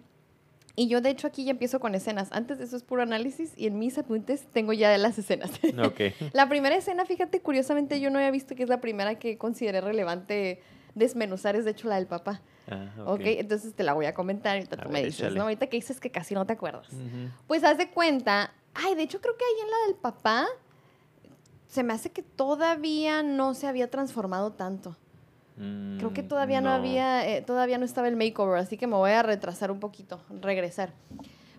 Y yo, de hecho, aquí ya empiezo con escenas. Antes de eso es puro análisis y en mis apuntes tengo ya las escenas. <laughs> Ok. La primera escena, fíjate, curiosamente yo no había visto que es la primera que consideré relevante desmenuzar, es de hecho la del papá. Ah, ok, entonces te la voy a comentar y tú ver, me dices, échale. ¿no? Ahorita que dices que casi no te acuerdas. Pues haz de cuenta, ay, de hecho creo que ahí en la del papá se me hace que todavía no se había transformado tanto. Creo que Mm, todavía no, había, eh, todavía no estaba el makeover, así que me voy a retrasar un poquito, regresar.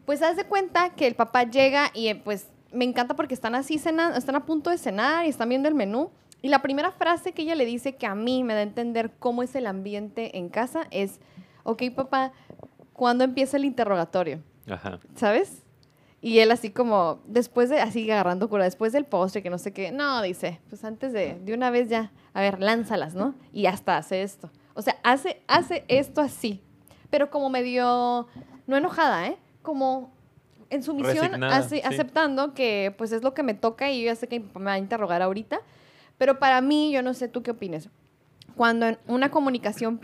Pues haz de cuenta que el papá llega y eh, pues me encanta porque están así cenando, están a punto de cenar y están viendo el menú. Y la primera frase que ella le dice que a mí me da a entender cómo es el ambiente en casa es, ok papá, ¿cuándo empieza el interrogatorio? Ajá. ¿Sabes? Y él así como, después de, así agarrando cura, después del postre, que no sé qué, no, dice, pues antes de, de una vez ya, a ver, lánzalas, ¿no? Y hasta hace esto. O sea, hace, hace esto así, pero como medio, no enojada, ¿eh? Como en su misión, Resignada, así, sí. aceptando que pues es lo que me toca y yo ya sé que mi papá me va a interrogar ahorita, pero para mí, yo no sé tú qué opines, cuando en una comunicación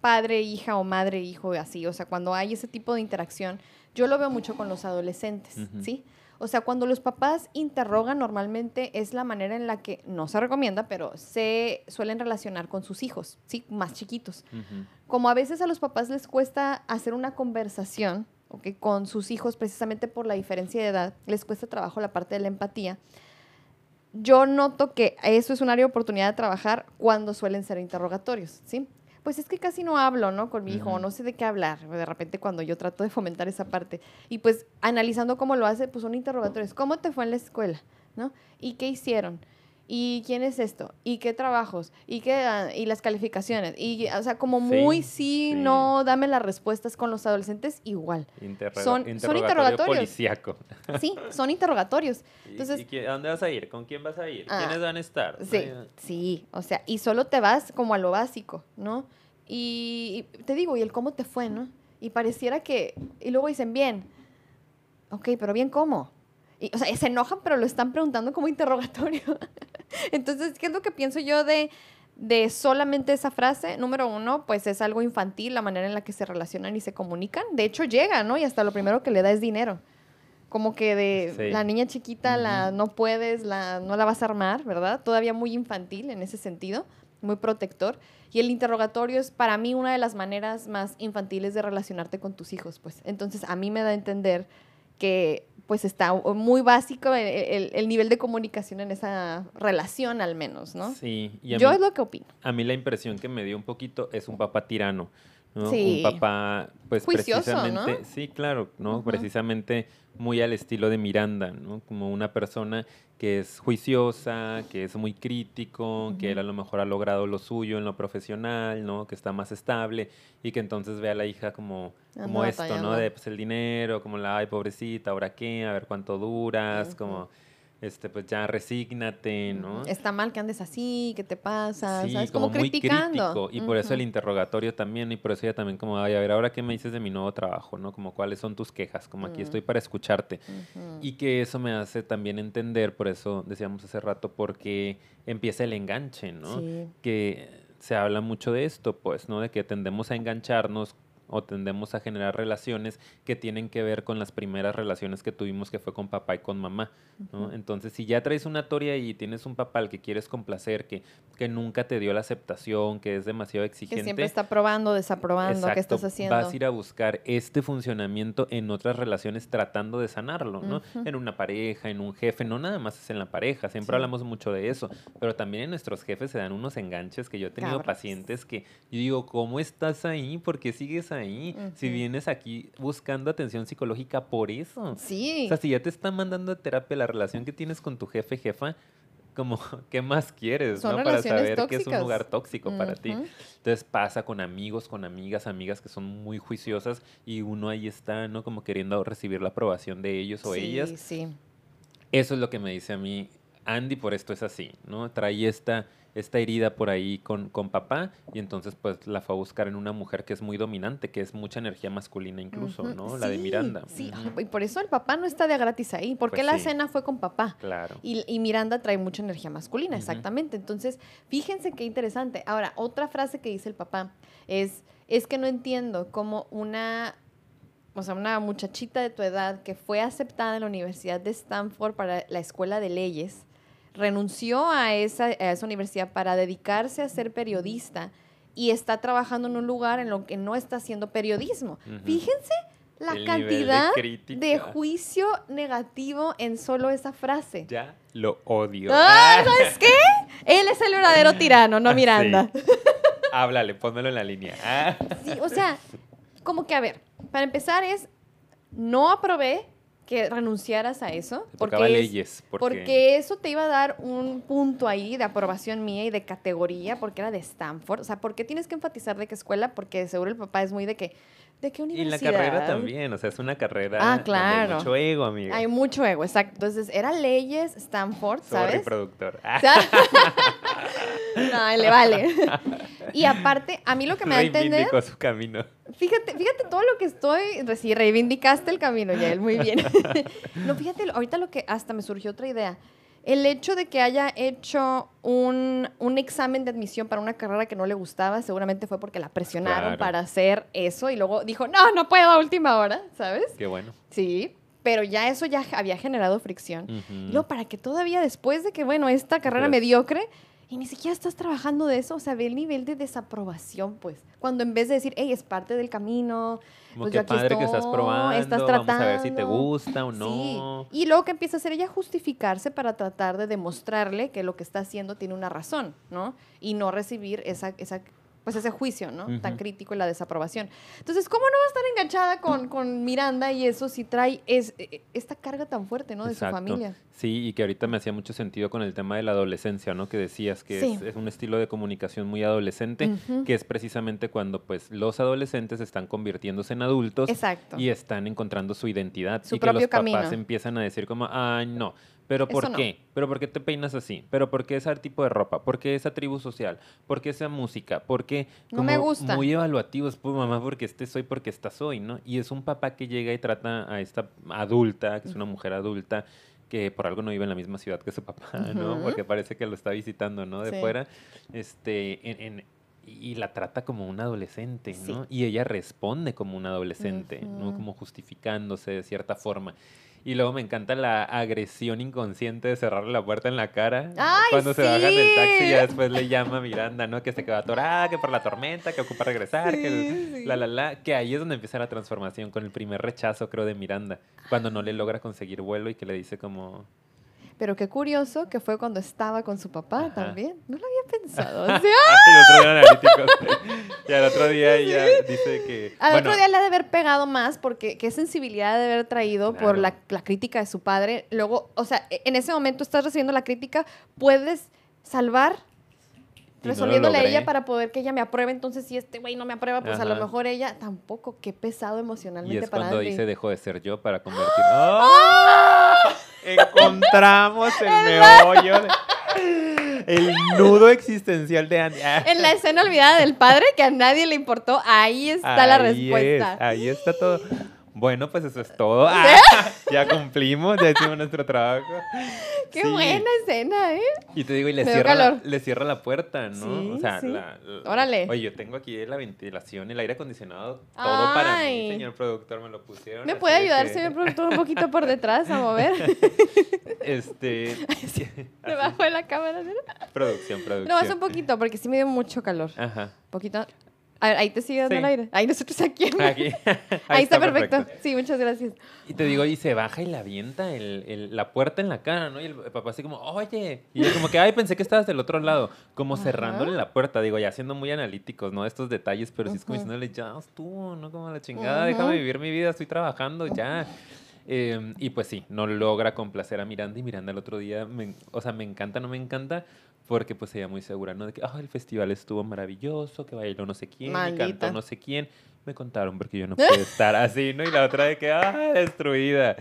padre-hija o madre-hijo así, o sea, cuando hay ese tipo de interacción, yo lo veo mucho con los adolescentes. ¿sí? O sea, cuando los papás interrogan normalmente es la manera en la que, no se recomienda, pero se suelen relacionar con sus hijos, ¿sí? Más chiquitos. Como a veces a los papás les cuesta hacer una conversación, ¿ok? Con sus hijos precisamente por la diferencia de edad, les cuesta trabajo la parte de la empatía. Yo noto que eso es un área de oportunidad de trabajar cuando suelen ser interrogatorios, ¿sí? Pues es que casi no hablo, ¿no? Con mi hijo, o Ujú. no sé de qué hablar, de repente cuando yo trato de fomentar esa parte. Y pues analizando cómo lo hace, pues son interrogatorios. ¿Cómo te fue en la escuela? ¿No? ¿Y qué hicieron? ¿Y quién es esto? ¿Y qué trabajos? ¿Y qué ah, y las calificaciones? Y o sea, como muy sí, sí. no, dame las respuestas con los adolescentes igual. Interroga- Son- son interrogatorio interrogatorios. policíaco. Sí, son interrogatorios. <laughs> ¿Y- Entonces- ¿Y, qué- a dónde vas a ir? ¿Con quién vas a ir? Ah, ¿Quiénes van a estar? Sí, Ay, sí, o sea, y solo te vas como a lo básico, ¿no? Y, y te digo, ¿y el cómo te fue, no? Y pareciera que, y luego dicen, bien, ok, pero bien cómo. Y, o sea, se enojan, pero lo están preguntando como <laughs> interrogatorio. Entonces, ¿qué es lo que pienso yo de, de solamente esa frase? Número uno, pues es algo infantil, la manera en la que se relacionan y se comunican. De hecho, llega, ¿no? Y hasta lo primero que le da es dinero. Como que de Sí. la niña chiquita, la Ujú. no puedes, la, no la vas a armar, ¿verdad? Todavía muy infantil en ese sentido, muy protector. Y el interrogatorio es para mí una de las maneras más infantiles de relacionarte con tus hijos, pues. Entonces, a mí me da a entender que pues está muy básico el, el- el nivel de comunicación en esa relación al menos, ¿no? Sí, y Yo mí, es lo que opino. a mí la impresión que me dio un poquito es un papá tirano. ¿No? Sí. Un papá, pues Juicioso, ¿no? precisamente, sí, claro, ¿no? Precisamente muy al estilo de Miranda, ¿no? Como una persona que es juiciosa, que es muy crítico, que él a lo mejor ha logrado lo suyo en lo profesional, ¿no? Que está más estable y que entonces ve a la hija como, como Anda esto, ¿no? De pues el dinero, como la, ay, pobrecita, ¿ahora qué? A ver cuánto duras, como, este, pues ya resígnate, ¿no? Está mal que andes así, que te pasa, Sí, ¿sabes? como, Como, muy criticando. crítico. Y por eso el interrogatorio también, y por eso ella también como, ay, a ver, ahora qué me dices de mi nuevo trabajo, ¿no? Como cuáles son tus quejas, como aquí Mm. estoy para escucharte. Y que eso me hace también entender, por eso decíamos hace rato, porque empieza el enganche, ¿no? Sí. Que se habla mucho de esto, pues, ¿no? De que tendemos a engancharnos o tendemos a generar relaciones que tienen que ver con las primeras relaciones que tuvimos que fue con papá y con mamá, ¿no? Ujú. Entonces, si ya traes una toria y tienes un papá al que quieres complacer, que, que nunca te dio la aceptación, que es demasiado Que exigente, siempre está probando, desaprobando, ¿qué Exacto, estás haciendo? Vas a ir a buscar este funcionamiento en otras relaciones tratando de sanarlo, ¿no? Ujú. En una pareja, en un jefe, no nada más es en la pareja, siempre Sí. hablamos mucho de eso, pero también en nuestros jefes se dan unos enganches que yo he tenido Cabros. pacientes que yo digo, ¿cómo estás ahí? ¿Por qué sigues ahí? Si Ujú. vienes aquí buscando atención psicológica por eso. Sí. O sea, si ya te está mandando a terapia la relación que tienes con tu jefe, jefa, como, <laughs> ¿qué más quieres? Son ¿no? Para saber que es un tóxicas. lugar tóxico para ti. Entonces pasa con amigos, con amigas, amigas que son muy juiciosas y uno ahí está, ¿no? Como queriendo recibir la aprobación de ellos o sí, ellas. Sí, Eso es lo que me dice a mí, Andy por esto es así, ¿no? Trae esta, esta herida por ahí con, con papá y entonces pues la fue a buscar en una mujer que es muy dominante, que es mucha energía masculina incluso. ¿no? La de Miranda. Sí, y por eso el papá no está de gratis ahí, porque Pues la sí. cena fue con papá. Claro. Y, y Miranda trae mucha energía masculina, exactamente. Entonces, fíjense qué interesante. Ahora, otra frase que dice el papá es, es que no entiendo cómo una, o sea, una muchachita de tu edad que fue aceptada en la Universidad de Stanford para la escuela de leyes, renunció a esa, a esa universidad para dedicarse a ser periodista y está trabajando en un lugar en lo que no está haciendo periodismo. Fíjense la El nivel de cantidad de, juicio negativo en solo esa frase. Ya lo odio. Ah, ¿sabes qué? Él es el verdadero <laughs> tirano, no Ah, Miranda. sí. Háblale, pónmelo en la línea. Ah. Sí, o sea, como que a ver, para empezar es, no aprobé que renunciaras a eso. Te Porque, es- leyes. Porque, porque eso te iba a dar un punto ahí de aprobación mía y de categoría, porque era de Stanford. O sea, ¿por qué tienes que enfatizar de qué escuela? Porque seguro el papá es muy de que, ¿de qué Y la universidad? carrera también, o sea, es una carrera Ah, donde claro. hay mucho ego, amiga. Hay mucho ego, exacto. Entonces, era leyes, Stanford, Sorry, ¿sabes? productor. O <laughs> sea, no, le vale. <laughs> Y aparte, a mí lo que me da a entender, su camino. fíjate, fíjate todo lo que estoy, sí, reivindicaste el camino, Yael, muy bien. <laughs> No, fíjate, ahorita lo que hasta me surgió otra idea. El hecho de que haya hecho un, un examen de admisión para una carrera que no le gustaba, seguramente fue porque la presionaron Claro. para hacer eso y luego dijo, no, no puedo a última hora, ¿sabes? Qué bueno. Sí, pero ya eso ya había generado fricción. Ujú. Y luego, para que todavía después de que, bueno, esta carrera Pues- mediocre, y ni siquiera estás trabajando de eso, o sea, ve el nivel de desaprobación, pues. Cuando en vez de decir, hey, es parte del camino, Como pues que yo aquí padre que estás estoy, probando, estás vamos a ver si te tratando. gusta o no. Sí. Y luego que empieza a hacer ella justificarse para tratar de demostrarle que lo que está haciendo tiene una razón, ¿no? Y no recibir esa, esa pues ese juicio, ¿no? Tan crítico y la desaprobación. Entonces, ¿cómo no va a estar enganchada con, con Miranda y eso si trae es, eh, esta carga tan fuerte, ¿no? De Exacto. su familia. Sí, y que ahorita me hacía mucho sentido con el tema de la adolescencia, ¿no? Que decías que Sí. es, es un estilo de comunicación muy adolescente, que es precisamente cuando pues los adolescentes están convirtiéndose en adultos Exacto. y están encontrando su identidad Su y que los papás camino. empiezan a decir como, ay, no, pero ¿por Eso no. qué? ¿Pero por qué te peinas así? ¿Pero por qué ese tipo de ropa? ¿Por qué esa tribu social? ¿Por qué esa música? ¿Por qué? No me Como gusta. Muy evaluativos, pues mamá, porque este soy, porque esta soy, ¿no? Y es un papá que llega y trata a esta adulta, que es una mujer adulta, que por algo no vive en la misma ciudad que su papá, <laughs> ¿no? Porque parece que lo está visitando, ¿no? De Sí. fuera. Este, en, en- y la trata como un adolescente, Sí. ¿no? Y ella responde como un adolescente, ¿no? Como justificándose de cierta forma. Y luego me encanta la agresión inconsciente de cerrarle la puerta en la cara. ¡Ay, cuando se bajan del taxi sí! y después le llama a Miranda, ¿no? Que se quedó atorada, que por la tormenta, que ocupa regresar, que Sí, sí. la, la, la. Que ahí es donde empieza la transformación con el primer rechazo, creo, de Miranda. Cuando no le logra conseguir vuelo y que le dice como... Pero qué curioso que fue cuando estaba con su papá Ajá. también. No lo había pensado. O sea, y el otro día analíticos. y al otro día ella dice que... al bueno, otro día le ha de haber pegado más porque qué sensibilidad de haber traído por la, la crítica de su padre. Luego, o sea, e- en ese momento estás recibiendo la crítica, puedes salvar y no resolviéndole a ella para poder que ella me apruebe. Entonces, si este güey no me aprueba, pues a lo mejor ella tampoco. Qué pesado Y emocionalmente es para cuando Andy. dice dejó de ser yo para convertir. ¡Ah! Encontramos el <laughs> meollo, el nudo existencial de Andy. Ah, En la escena olvidada del padre, que a nadie le importó, ahí está la respuesta. es, ahí está todo. Bueno, pues eso es todo. <laughs> Ah, <laughs> ya cumplimos, ya hicimos nuestro trabajo. <laughs> Qué Sí. buena escena, ¿eh? Y te digo, y le cierra, la, le cierra la puerta, ¿no? Sí, o sea, sí. la- la- Órale. Oye, yo tengo aquí la ventilación, el aire acondicionado, todo para mí, señor productor, me lo pusieron. ¿Me puede de ayudar, que, señor productor, un poquito por detrás a mover? Este. Debajo de la cámara. ¿no? producción, producción. No, más un poquito, porque sí me dio mucho calor. Ajá. Poquito. A ver, ahí te sigue dando Sí. el aire. Ahí nosotros aquí. <laughs> Aquí. Ahí, está, perfecto. Sí, muchas gracias. Y te digo, y se baja y le avienta el, el- la puerta en la cara, ¿no? Y el papá así como, oye. Y yo como que, ay, pensé que estabas del otro lado. Como Ajá. cerrándole la puerta, digo, ya siendo muy analíticos, ¿no? Estos detalles, pero sí es como diciéndole, ya tú, ¿no? Como la chingada, déjame vivir mi vida, estoy trabajando, ya. Eh, y pues sí, no logra complacer a Miranda y Miranda el otro día, me- o sea, me encanta, no me encanta, porque pues ella muy segura, ¿no? De que, ah, el festival estuvo maravilloso, que bailó no sé quién, y cantó no sé quién. Me contaron porque yo no pude <laughs> estar así, ¿no? Y la otra de que, ah, destruida.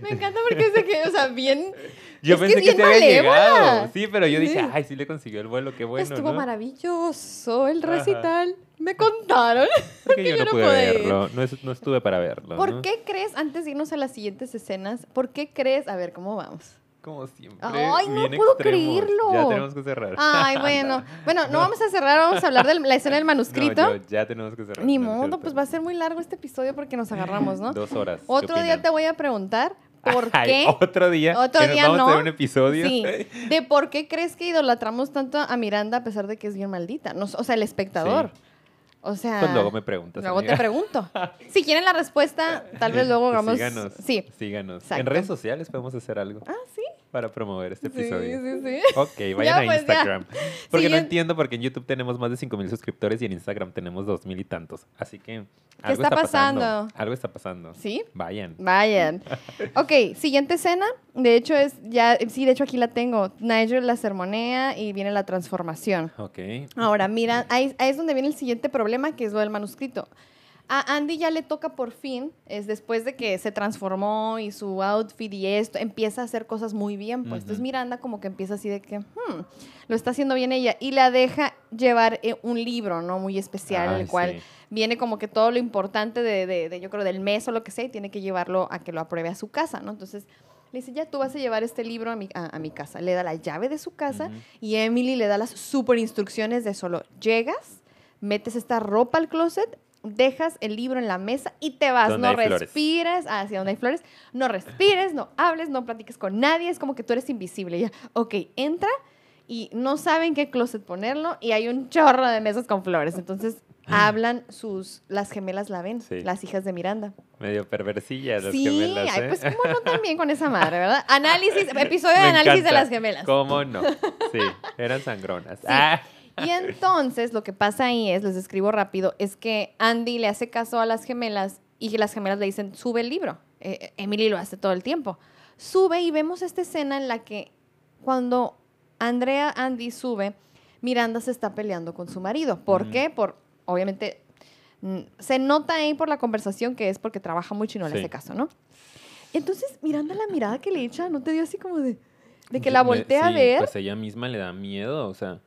Me encanta porque es de que, o sea, bien. <laughs> Yo Es que pensé que, bien se había llegado. Sí, pero yo dije, ay, sí le consiguió el vuelo, qué bueno, estuvo ¿no? maravilloso el Ajá. recital. Me contaron. <laughs> Porque yo, yo no pude verlo, no, es- no estuve para verlo. ¿Por ¿no? qué crees, antes de irnos a las siguientes escenas, ¿por qué crees? A ver, ¿cómo vamos? Como siempre. Ay, no bien puedo extremos. creerlo. Ya tenemos que cerrar. Ay, bueno. <laughs> Bueno, no, vamos a cerrar, vamos a hablar de la escena del <laughs> manuscrito. No, yo- ya tenemos que cerrar. Ni no, modo, pues va a ser muy largo este episodio porque nos agarramos, ¿no? <laughs> Dos horas. ¿qué Otro día te voy a preguntar por Ay, qué. otro día. Otro día vamos a no. hacer un episodio. Sí, de por qué crees que idolatramos tanto a Miranda a pesar de que es bien maldita. O sea, el espectador. O sea. Pues luego me preguntas. luego te pregunto. <laughs> Si quieren la respuesta, tal vez luego hagamos. Síganos. Sí. Síganos. En redes sociales podemos hacer algo. Ah, sí. Para promover este Sí, episodio. sí, sí. Ok, <laughs> vayan Ya, a pues, ya. Instagram. <laughs> Porque no entiendo porque en YouTube tenemos más de 5 mil suscriptores y en Instagram tenemos 2 mil y tantos. Así que algo está pasando. pasando? Algo está pasando. ¿Sí? Vayan. Vayan. <laughs> Ok, siguiente escena. De hecho, es ya. Sí, de hecho, aquí la tengo. Nigel la sermonea y viene la transformación. Ok. Ahora, mira, ahí, ahí es donde viene el siguiente problema, que es lo del manuscrito. A Andy ya le toca por fin, es después de que se transformó y su outfit y esto, empieza a hacer cosas muy bien. Pues entonces. Miranda como que empieza así de que, hmm, lo está haciendo bien ella. Y la deja llevar eh, un libro, ¿no? Muy especial, el cual sí. viene como que todo lo importante de, de- de, yo creo, del mes o lo que sea, y tiene que llevarlo a que lo apruebe a su casa, ¿no? Entonces le dice, ya tú vas a llevar este libro a mi, a, a mi casa. Le da la llave de su casa y Emily le da las super instrucciones de solo llegas, metes esta ropa al closet, dejas el libro en la mesa y te vas. No respires, hacia donde hay flores, no respires, no hables, no platiques con nadie, es como que tú eres invisible. Ya, ok, entra y no saben qué closet ponerlo y hay un chorro de mesas con flores. Entonces hablan sus, las gemelas la ven, Sí. las hijas de Miranda. Medio perversillas las sí, gemelas, ay, ¿eh? pues cómo no también con esa madre, ¿verdad? Análisis, <laughs> episodio de análisis de las gemelas. ¿Cómo no? Sí, eran sangronas. Ah, Y entonces lo que pasa ahí es, les escribo rápido, es que Andy le hace caso a las gemelas y las gemelas le dicen, sube el libro. Eh, Emily lo hace todo el tiempo. Sube y vemos esta escena en la que cuando Andrea Andy sube, Miranda se está peleando con su marido. ¿Por qué? Por, obviamente, se nota ahí por la conversación que es porque trabaja mucho y no le hace caso, ¿no? Entonces, Miranda la mirada que le echa, ¿no te dio así como de, de que la me- voltea a ver? Pues ella misma le da miedo, o sea.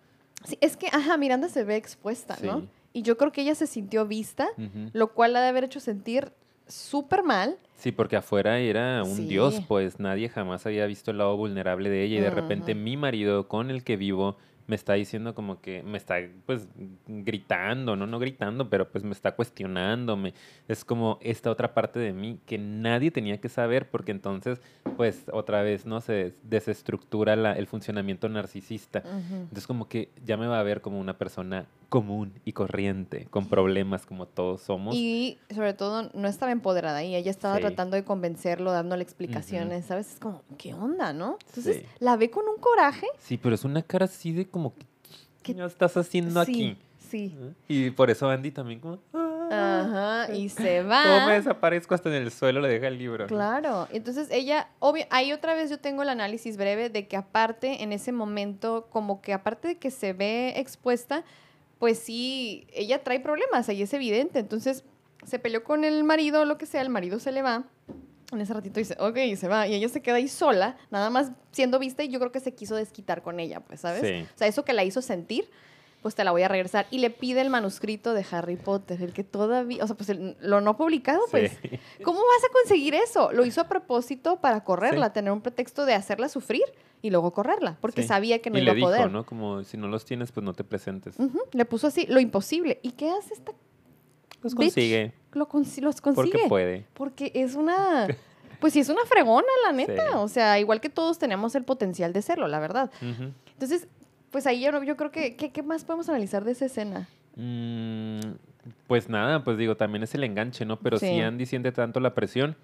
Sí, es que, ajá, Miranda se ve expuesta, ¿no? Sí. Y yo creo que ella se sintió vista, lo cual la debe haber hecho sentir súper mal. Sí, porque afuera era un Sí. dios, pues nadie jamás había visto el lado vulnerable de ella y de repente mi marido con el que vivo me está diciendo como que me está pues gritando, no no gritando, pero pues me está cuestionándome. Es como esta otra parte de mí que nadie tenía que saber porque entonces pues otra vez no se des- desestructura la- el funcionamiento narcisista. Entonces como que ya me va a ver como una persona común y corriente, con problemas como todos somos. Y sobre todo no estaba empoderada y ella estaba Sí. tratando de convencerlo, dándole explicaciones, ¿sabes? Es como, ¿qué onda, no? Entonces Sí. la ve con un coraje. Sí, pero es una cara así de como ¿Qué- ¿qué estás haciendo sí, aquí? Sí. ¿Eh? Y por eso Andy también como "Ah". Ajá, y <laughs> se ¿Cómo va. me desaparezco hasta en el suelo? Le deja el libro. ¿no? Claro, entonces ella, obvio, ahí otra vez yo tengo el análisis breve de que aparte en ese momento, como que aparte de que se ve expuesta, pues sí, ella trae problemas, ahí es evidente, entonces se peleó con el marido o lo que sea, el marido se le va, en ese ratito dice, ok, y se va, y ella se queda ahí sola, nada más siendo vista y yo creo que se quiso desquitar con ella, pues, ¿sabes? Sí. O sea, eso que la hizo sentir, pues te la voy a regresar. Y le pide el manuscrito de Harry Potter, el que todavía, o sea, pues el- lo no publicado, pues. Sí. <laughs> ¿Cómo vas a conseguir eso? Lo hizo a propósito para correrla, Sí. tener un pretexto de hacerla sufrir y luego correrla, porque Sí. sabía que no y iba le a poder. ¿no? Como si no los tienes, pues no te presentes. Le puso así, lo imposible. ¿Y qué hace esta? Los bitch? consigue. Lo consi- los consigue. Porque puede. Porque es una... <laughs> Pues sí, es una fregona, la neta. Sí. O sea, igual que todos tenemos el potencial de serlo, la verdad. Entonces, pues ahí yo, yo creo que... ¿qué, qué más podemos analizar de esa escena? Mm, pues nada, pues digo, también es el enganche, ¿no? Pero Sí. si Andy siente tanto la presión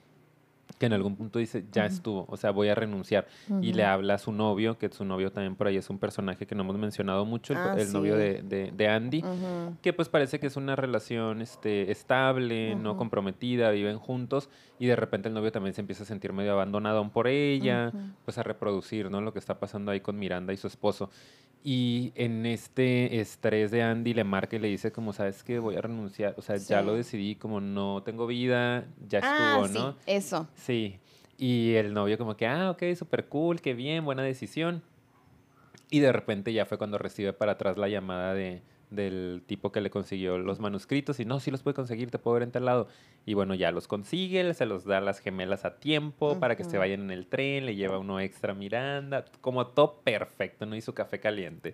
que en algún punto dice, ya estuvo, o sea, voy a renunciar. Y le habla a su novio, que su novio también por ahí es un personaje que no hemos mencionado mucho, el, Ah, el novio sí. de, de- de Andy. Que pues parece que es una relación este, estable, no comprometida, viven juntos y de repente el novio también se empieza a sentir medio abandonado por ella, pues a reproducir ¿no? lo que está pasando ahí con Miranda y su esposo. Y en este estrés de Andy le marca y le dice como, ¿sabes qué? Voy a renunciar, o sea, ya Sí. lo decidí, como no tengo vida, ya Ah, estuvo, sí, ¿no? eso. Sí. Y el novio como que, ah, ok, súper cool, qué bien, buena decisión. Y de repente ya fue cuando recibe para atrás la llamada de, del tipo que le consiguió los manuscritos y no, sí los puede conseguir, te puedo ver en tal lado. Y bueno, ya los consigue, se los da a las gemelas a tiempo para que se vayan en el tren, le lleva uno extra Miranda, como todo perfecto, ¿no? Y su café caliente.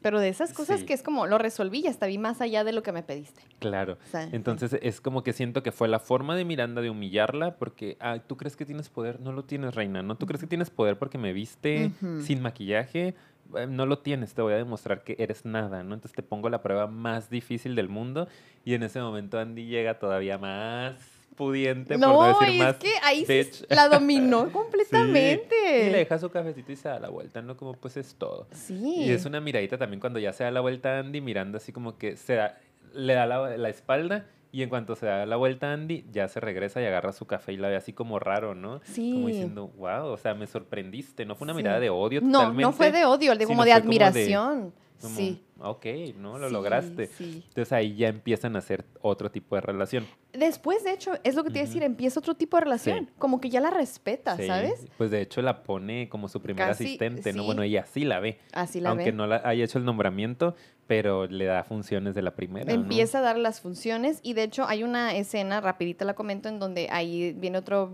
Pero de esas cosas Sí. que es como, lo resolví y hasta vi más allá de lo que me pediste. Claro. O sea, Entonces es como que siento que fue la forma de Miranda de humillarla porque, ah, ¿tú crees que tienes poder? No lo tienes, reina, ¿no? ¿Tú crees que tienes poder porque me viste sin maquillaje? Eh, No lo tienes, te voy a demostrar que eres nada, ¿no? Entonces te pongo la prueba más difícil del mundo y en ese momento Andy llega todavía más pudiente, por No, no decir es más. que ahí bitch. la dominó <laughs> Sí. completamente. Y le deja su cafecito y se da la vuelta, ¿no? Como pues es todo. Sí. Y es una miradita también cuando ya se da la vuelta Andy, mirando así como que se da, le da la, la espalda y en cuanto se da la vuelta Andy, ya se regresa y agarra su café y la ve así como raro, ¿no? Sí. Como diciendo, wow, o sea, me sorprendiste. No fue una Sí. mirada de odio No, totalmente. no fue de odio, de, como de fue como de- admiración. como, sí. Ok, ¿no? Lo Sí, lograste. sí. Entonces ahí ya empiezan a hacer otro tipo de relación. Después, de hecho, es lo que te iba a decir, empieza otro tipo de relación. Como que ya la respeta, Sí, ¿sabes? Pues de hecho la pone como su primer Casi, asistente, ¿no? Bueno, ella sí la ve. Así la aunque ve. no la haya hecho el nombramiento, pero le da funciones de la primera. ¿no? Empieza a dar las funciones y de hecho hay una escena, rapidita la comento, en donde ahí viene otro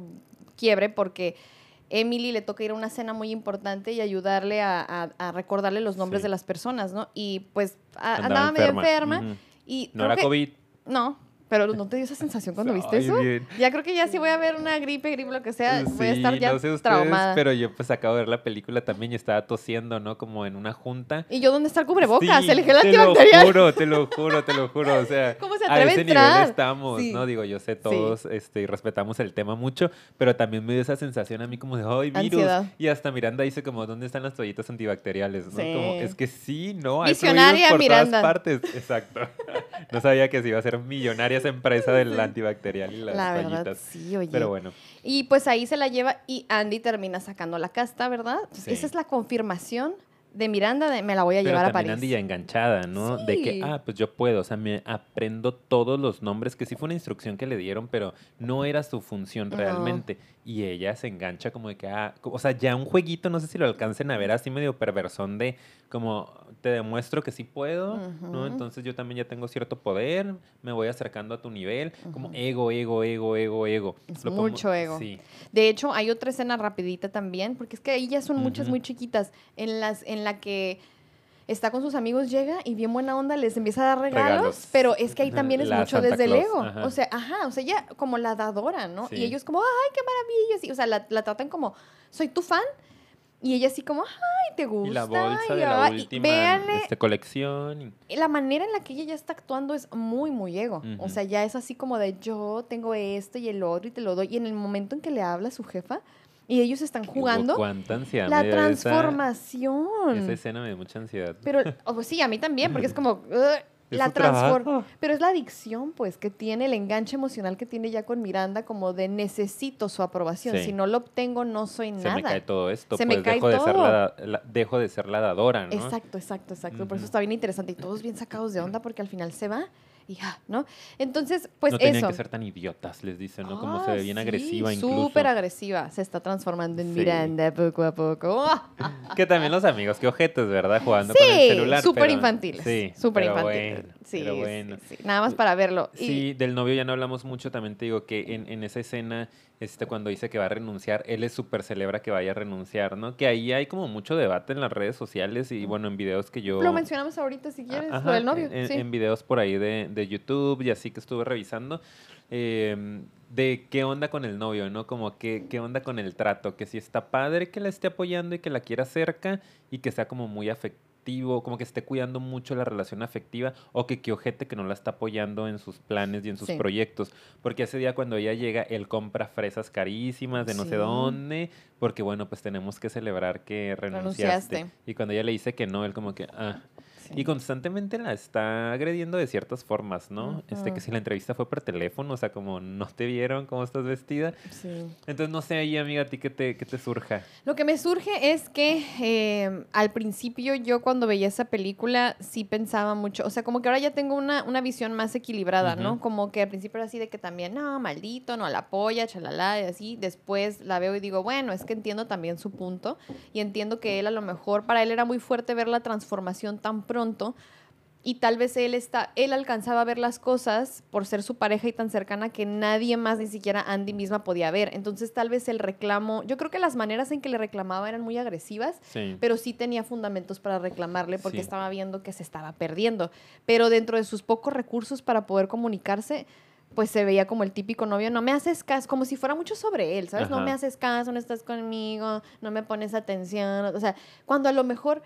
quiebre porque Emily le toca ir a una cena muy importante y ayudarle a, a- a recordarle los nombres Sí. de las personas, ¿no? Y pues a- andaba, Andaba medio enferma. enferma Ujú. y No era que- COVID. No, pero ¿no te dio esa sensación cuando <laughs> viste Ay, eso? bien. Ya creo que ya si voy a ver una gripe, gripe, lo que sea, voy a estar ya no sé ustedes, traumada. pero yo pues acabo de ver la película también y estaba tosiendo, ¿no? Como en una junta. ¿Y yo dónde está el cubrebocas? Sí, el gel te lo antibacterial. juro, te lo <laughs> juro, te lo juro. O sea, ¿Cómo se a atreve a ese entrar? nivel estamos, Sí. ¿no? Digo, yo sé todos este, y respetamos el tema mucho, pero también me dio esa sensación a mí como de, ¡ay, virus! Ansiedad. Y hasta Miranda dice como, ¿dónde están las toallitas antibacteriales? ¿no? Sí. Como, es que sí, ¿no? Hay Visionaria, por Miranda. todas partes. Exacto. <laughs> no sabía que se iba a ser millonaria esa empresa del antibacterial y las La toallitas. verdad, sí, oye. Pero bueno. Y pues ahí se la lleva y Andy termina sacando la casta, ¿verdad? Entonces. Esa es la confirmación de Miranda de me la voy a Pero llevar a París. Andy ya enganchada, ¿no? De que, ah, pues yo puedo, o sea, me aprendo todos los nombres, que sí fue una instrucción que le dieron, pero no era su función No. realmente. Y ella se engancha como de que, ah, o sea, ya un jueguito, no sé si lo alcancen a ver así medio perversón de, como, te demuestro que sí puedo, ¿no? Entonces yo también ya tengo cierto poder, me voy acercando a tu nivel, como ego, ego, ego, ego, ego. Es Lo como- mucho ego. Sí. De hecho, hay otra escena rapidita también, porque es que ahí ya son muchas muy chiquitas, en, las, en la que está con sus amigos, llega y bien buena onda les empieza a dar regalos, Regalos. pero es que ahí también es la mucho Santa desde el Claus, ego. ajá. O sea, ajá, o sea, ella como la dadora, ¿no? Sí. Y ellos como, ay, qué maravilla. sí, o sea, la, la tratan como, soy tu fan. Y ella así como, ay, te gusta. Y la bolsa y, de la ay", y última véanle este, colección. y- y la manera en la que ella ya está actuando es muy, muy ego. O sea, ya es así como de yo tengo esto y el otro y te lo doy. Y en el momento en que le habla a su jefa y ellos están jugando, Cuánta ansiedad la esa- transformación. Esa escena me dio mucha ansiedad. Pero, oh, pues sí, a mí también, porque es como... <laughs> La transforma. Pero es la adicción, pues, que tiene, el enganche emocional que tiene ya con Miranda, como de necesito su aprobación. Sí. Si no lo obtengo, no soy se nada. me cae todo esto, Se me pues cae dejo de ser todo. la, la- dejo de ser la dadora, ¿no? Exacto, exacto, exacto. Por eso está bien interesante. Y todos bien sacados de onda porque al final se va y ¿no? Entonces, pues no tenían eso. que ser tan idiotas, les dicen, ¿no? Como se Ah, ve bien sí, agresiva incluso. Súper agresiva. Se está transformando en Sí. Miranda poco a poco. ¡Ah! <laughs> Que también los amigos, qué ojetes, ¿verdad? Jugando con el Sí, celular. súper pero- infantiles. Sí, súper infantiles. bueno, sí, pero sí, bueno. sí. Nada más para verlo. Y- Sí, del novio ya no hablamos mucho, también te digo que en, en esa escena, este, cuando dice que va a renunciar, él es súper celebra que vaya a renunciar, ¿no? Que ahí hay como mucho debate en las redes sociales y bueno, en videos que yo... Lo mencionamos ahorita si quieres, Ajá, lo del novio. En, sí. en videos por ahí de, de YouTube y así que estuve revisando. eh, de qué onda con el novio, ¿no? Como que, qué onda con el trato, que si está padre que la esté apoyando y que la quiera cerca y que sea como muy afectivo, como que esté cuidando mucho la relación afectiva o que qué ojete que no la está apoyando en sus planes y en sus Sí. proyectos. Porque ese día cuando ella llega, él compra fresas carísimas de no sé dónde, porque bueno, pues tenemos que celebrar que renunciaste. Renunciaste. Y cuando ella le dice que no, él como que, ah, Sí. y constantemente la está agrediendo de ciertas formas, ¿no? Este, que si la entrevista fue por teléfono, o sea, como no te vieron cómo estás vestida. Sí. Entonces, no sé ahí, amiga, a ti qué te, qué te surja. Lo que me surge es que eh, al principio yo cuando veía esa película sí pensaba mucho, o sea, como que ahora ya tengo una, una visión más equilibrada, ¿no? Ujú. Como que al principio era así de que también, no, maldito, no la apoya, chalala, y así. Después la veo y digo, bueno, es que entiendo también su punto y entiendo que él a lo mejor, para él era muy fuerte ver la transformación tan pronto y tal vez él está, él alcanzaba a ver las cosas por ser su pareja y tan cercana que nadie más, ni siquiera Andy misma podía ver. Entonces tal vez el reclamo, yo creo que las maneras en que le reclamaba eran muy agresivas, Sí. pero sí tenía fundamentos para reclamarle porque Sí. estaba viendo que se estaba perdiendo. Pero dentro de sus pocos recursos para poder comunicarse, pues se veía como el típico novio, no me haces caso, como si fuera mucho sobre él, ¿sabes? No me haces caso, no estás conmigo, no me pones atención, o sea, cuando a lo mejor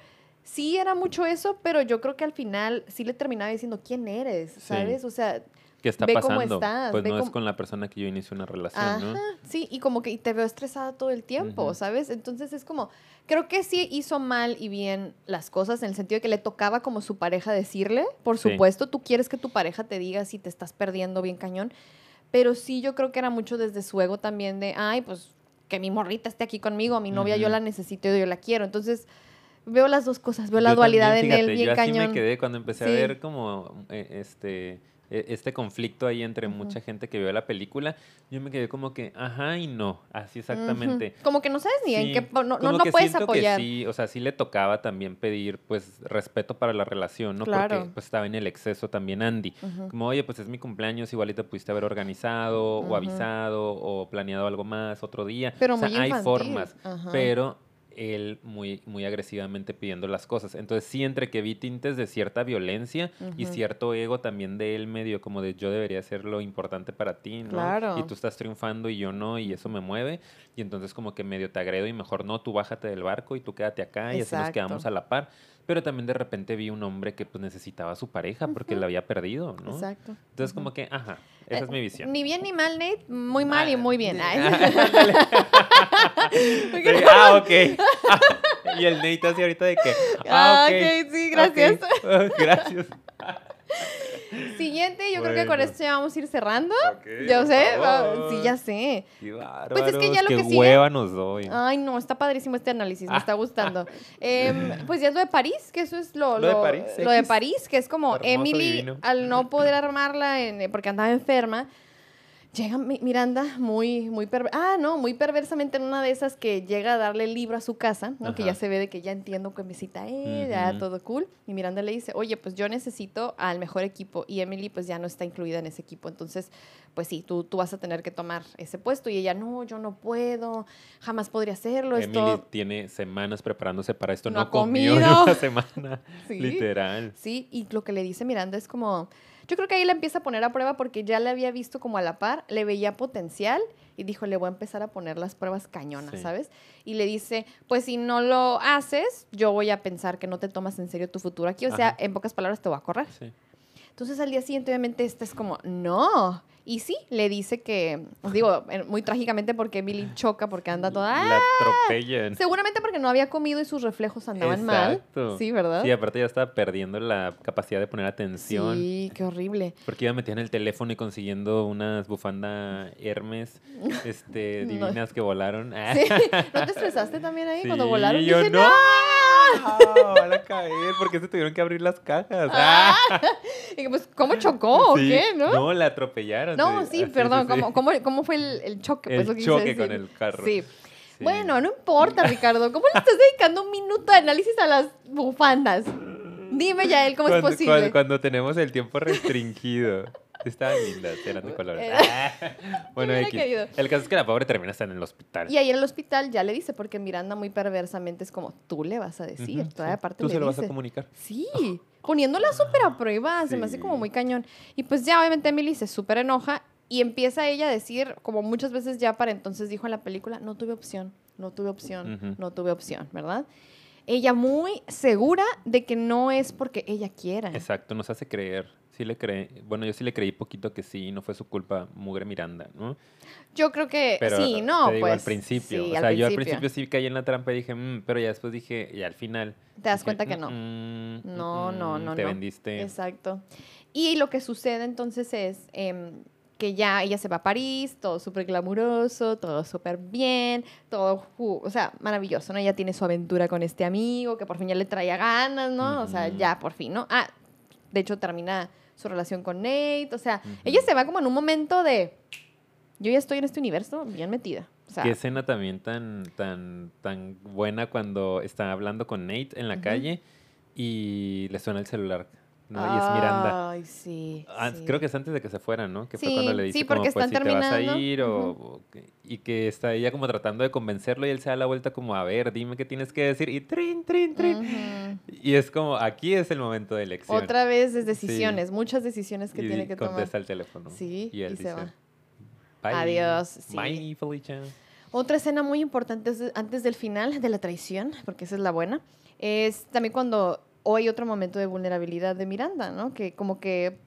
sí era mucho eso, pero yo creo que al final sí le terminaba diciendo, ¿quién eres? ¿Sabes? O sea, ¿Qué está Ve cómo pasando? estás, pues ve no es cómo- con la persona que yo inicio una relación, Ajá, ¿no? sí, y como que y te veo estresada todo el tiempo, Ujú. ¿sabes? Entonces es como, creo que sí hizo mal y bien las cosas en el sentido de que le tocaba como su pareja decirle, por Sí. supuesto, tú quieres que tu pareja te diga si te estás perdiendo bien cañón, pero sí yo creo que era mucho desde su ego también de, ay, pues que mi morrita esté aquí conmigo, mi novia yo Ujú. la necesito, yo la quiero, entonces veo las dos cosas, veo la Yo dualidad también, en él fíjate, bien yo así cañón. me quedé cuando empecé Sí. a ver como eh, este eh, este conflicto ahí entre mucha gente que vio la película, yo me quedé como que, ajá y no, así exactamente. Como que no sabes ni en qué, no, no, no puedes apoyar. Sí, o sea, sí le tocaba también pedir, pues, respeto para la relación, ¿no? Claro. Porque pues, estaba en el exceso también Andy. Como, oye, pues es mi cumpleaños, igual te pudiste haber organizado o avisado o planeado algo más otro día. Pero o sea, muy hay formas, pero él muy, muy agresivamente pidiendo las cosas. Entonces, sí, entre que vi tintes de cierta violencia y cierto ego también de él medio como de yo debería ser lo importante para ti, ¿no? Claro. Y tú estás triunfando y yo no, y eso me mueve. Y entonces como que medio te agredo y mejor no, tú bájate del barco y tú quédate acá y así nos quedamos a la par. Pero también de repente vi un hombre que pues necesitaba a su pareja porque Ujú. la había perdido, ¿no? Exacto. Entonces como que, ajá, esa Eh, es mi visión. Ni bien ni mal, Nate. Muy mal y Ah, muy bien. Ay. <laughs> <laughs> Ah, ok. <laughs> y el Nate así ahorita de que. Ah, Ah, ok. ok, sí, gracias. ok, gracias. Siguiente, yo creo que con esto ya vamos a ir cerrando. Ok, Yo por sé, va- sí, ya sé. Qué Pues es que ya lo qué que sigue- hueva nos doy. Ay, no, está padrísimo este análisis, me Ah. está gustando. <laughs> Em, pues ya es lo de París, que eso es lo, Lo de París, lo de. París, que es como Hermoso, Emily, divino. al no poder armarla en- porque andaba enferma, llega Mi- Miranda muy, muy ah, no, muy perversamente en una de esas que llega a darle el libro a su casa, ¿no? que ya se ve de que ya entiendo que visita él, ya Ujú. todo cool. Y Miranda le dice, oye, pues yo necesito al mejor equipo. Y Emily pues ya no está incluida en ese equipo. Entonces, pues sí, tú, tú vas a tener que tomar ese puesto. Y ella, no, yo no puedo, jamás podría hacerlo. Emily Esto... tiene semanas preparándose para esto. No comió en comido. una <laughs> semana. <laughs> Sí. Literal. Sí, y lo que le dice Miranda es como, yo creo que ahí la empieza a poner a prueba porque ya le había visto como a la par, le veía potencial y dijo, le voy a empezar a poner las pruebas cañonas, Sí. ¿sabes? Y le dice, pues si no lo haces, yo voy a pensar que no te tomas en serio tu futuro aquí, o sea, en pocas palabras te voy a correr. Sí. Entonces al día siguiente obviamente esta es como, no. Y sí, le dice que, os digo, muy trágicamente porque Emily choca porque anda toda... La "Ah". atropellan. Seguramente porque no había comido y sus reflejos andaban mal. Exacto. Sí, ¿verdad? Sí, aparte ya estaba perdiendo la capacidad de poner atención. Sí, qué horrible. Porque iba metida en el teléfono y consiguiendo unas bufanda Hermes este, <laughs> No. divinas que volaron. <laughs> Sí. <laughs> ¿No te estresaste también ahí cuando volaron? yo Dije, no. Ah, van a caer porque se tuvieron que abrir las cajas. Ah. Y que, pues, ¿cómo chocó o qué, no? No, la atropellaron. No, sí, perdón. ¿cómo, cómo, cómo fue el, el choque? Pues, El lo que choque con el carro. Sí. Sí. Bueno, no importa, Ricardo. ¿Cómo le estás dedicando un minuto de análisis a las bufandas? Dime ya él cómo cuando, es posible. Cuando, cuando tenemos el tiempo restringido. Estaban lindas, eran de colores. Ah. <laughs> Bueno, X. el caso es que la pobre termina estando en el hospital. Y ahí en el hospital ya le dice, porque Miranda muy perversamente es como, tú le vas a decir. Todavía sí. aparte Tú le se lo vas a comunicar. Sí, poniéndola súper a prueba, se me hace como muy cañón. Y pues ya obviamente Emily se súper enoja y empieza ella a decir, como muchas veces ya para entonces dijo en la película, no tuve opción, no tuve opción, no tuve opción, ¿verdad? Ella muy segura de que no es porque ella quiera. Exacto, nos hace creer. Sí le cree. Bueno, yo sí le creí poquito que sí, no fue su culpa, Mugre Miranda, ¿no? Yo creo que Pero sí, no, te digo, pues. al principio. sí, o al sea, yo al principio. sí caí en la trampa y dije, "Mm", pero ya después dije, y al final. Te das dije, cuenta que no. "Mm, mm, No, no, mm, no, Te no. vendiste. Exacto. Y lo que sucede entonces es em, que ya ella se va a París, todo súper glamuroso, todo súper bien, todo, o sea, maravilloso, ¿no? Ella tiene su aventura con este amigo que por fin ya le traía ganas, ¿no? O sea, ya por fin, ¿no? Ah, de hecho termina su relación con Nate, o sea, ella se va como en un momento de, yo ya estoy en este universo bien metida. O sea, Qué escena también tan, tan, tan buena cuando está hablando con Nate en la calle y le suena el celular. ¿No? Y es Miranda. Ay, sí. Ah, sí. Creo que es antes de que se fueran, ¿no? Que fue Sí, cuando le dice sí, como, porque pues, están si te vas a terminando. ir o, y que está ella como tratando de convencerlo y él se da la vuelta como, a ver, dime qué tienes que decir y trin, trin, trin. Y es como, aquí es el momento de elección. Otra vez es decisiones, muchas decisiones que y tiene que tomar. contesta el teléfono. Sí, y él y se va. Bye. Adiós, sí. Bye, Felicia. Otra escena muy importante es- antes del final de la traición, porque esa es la buena, es también cuando o hay otro momento de vulnerabilidad de Miranda, ¿no? Que como que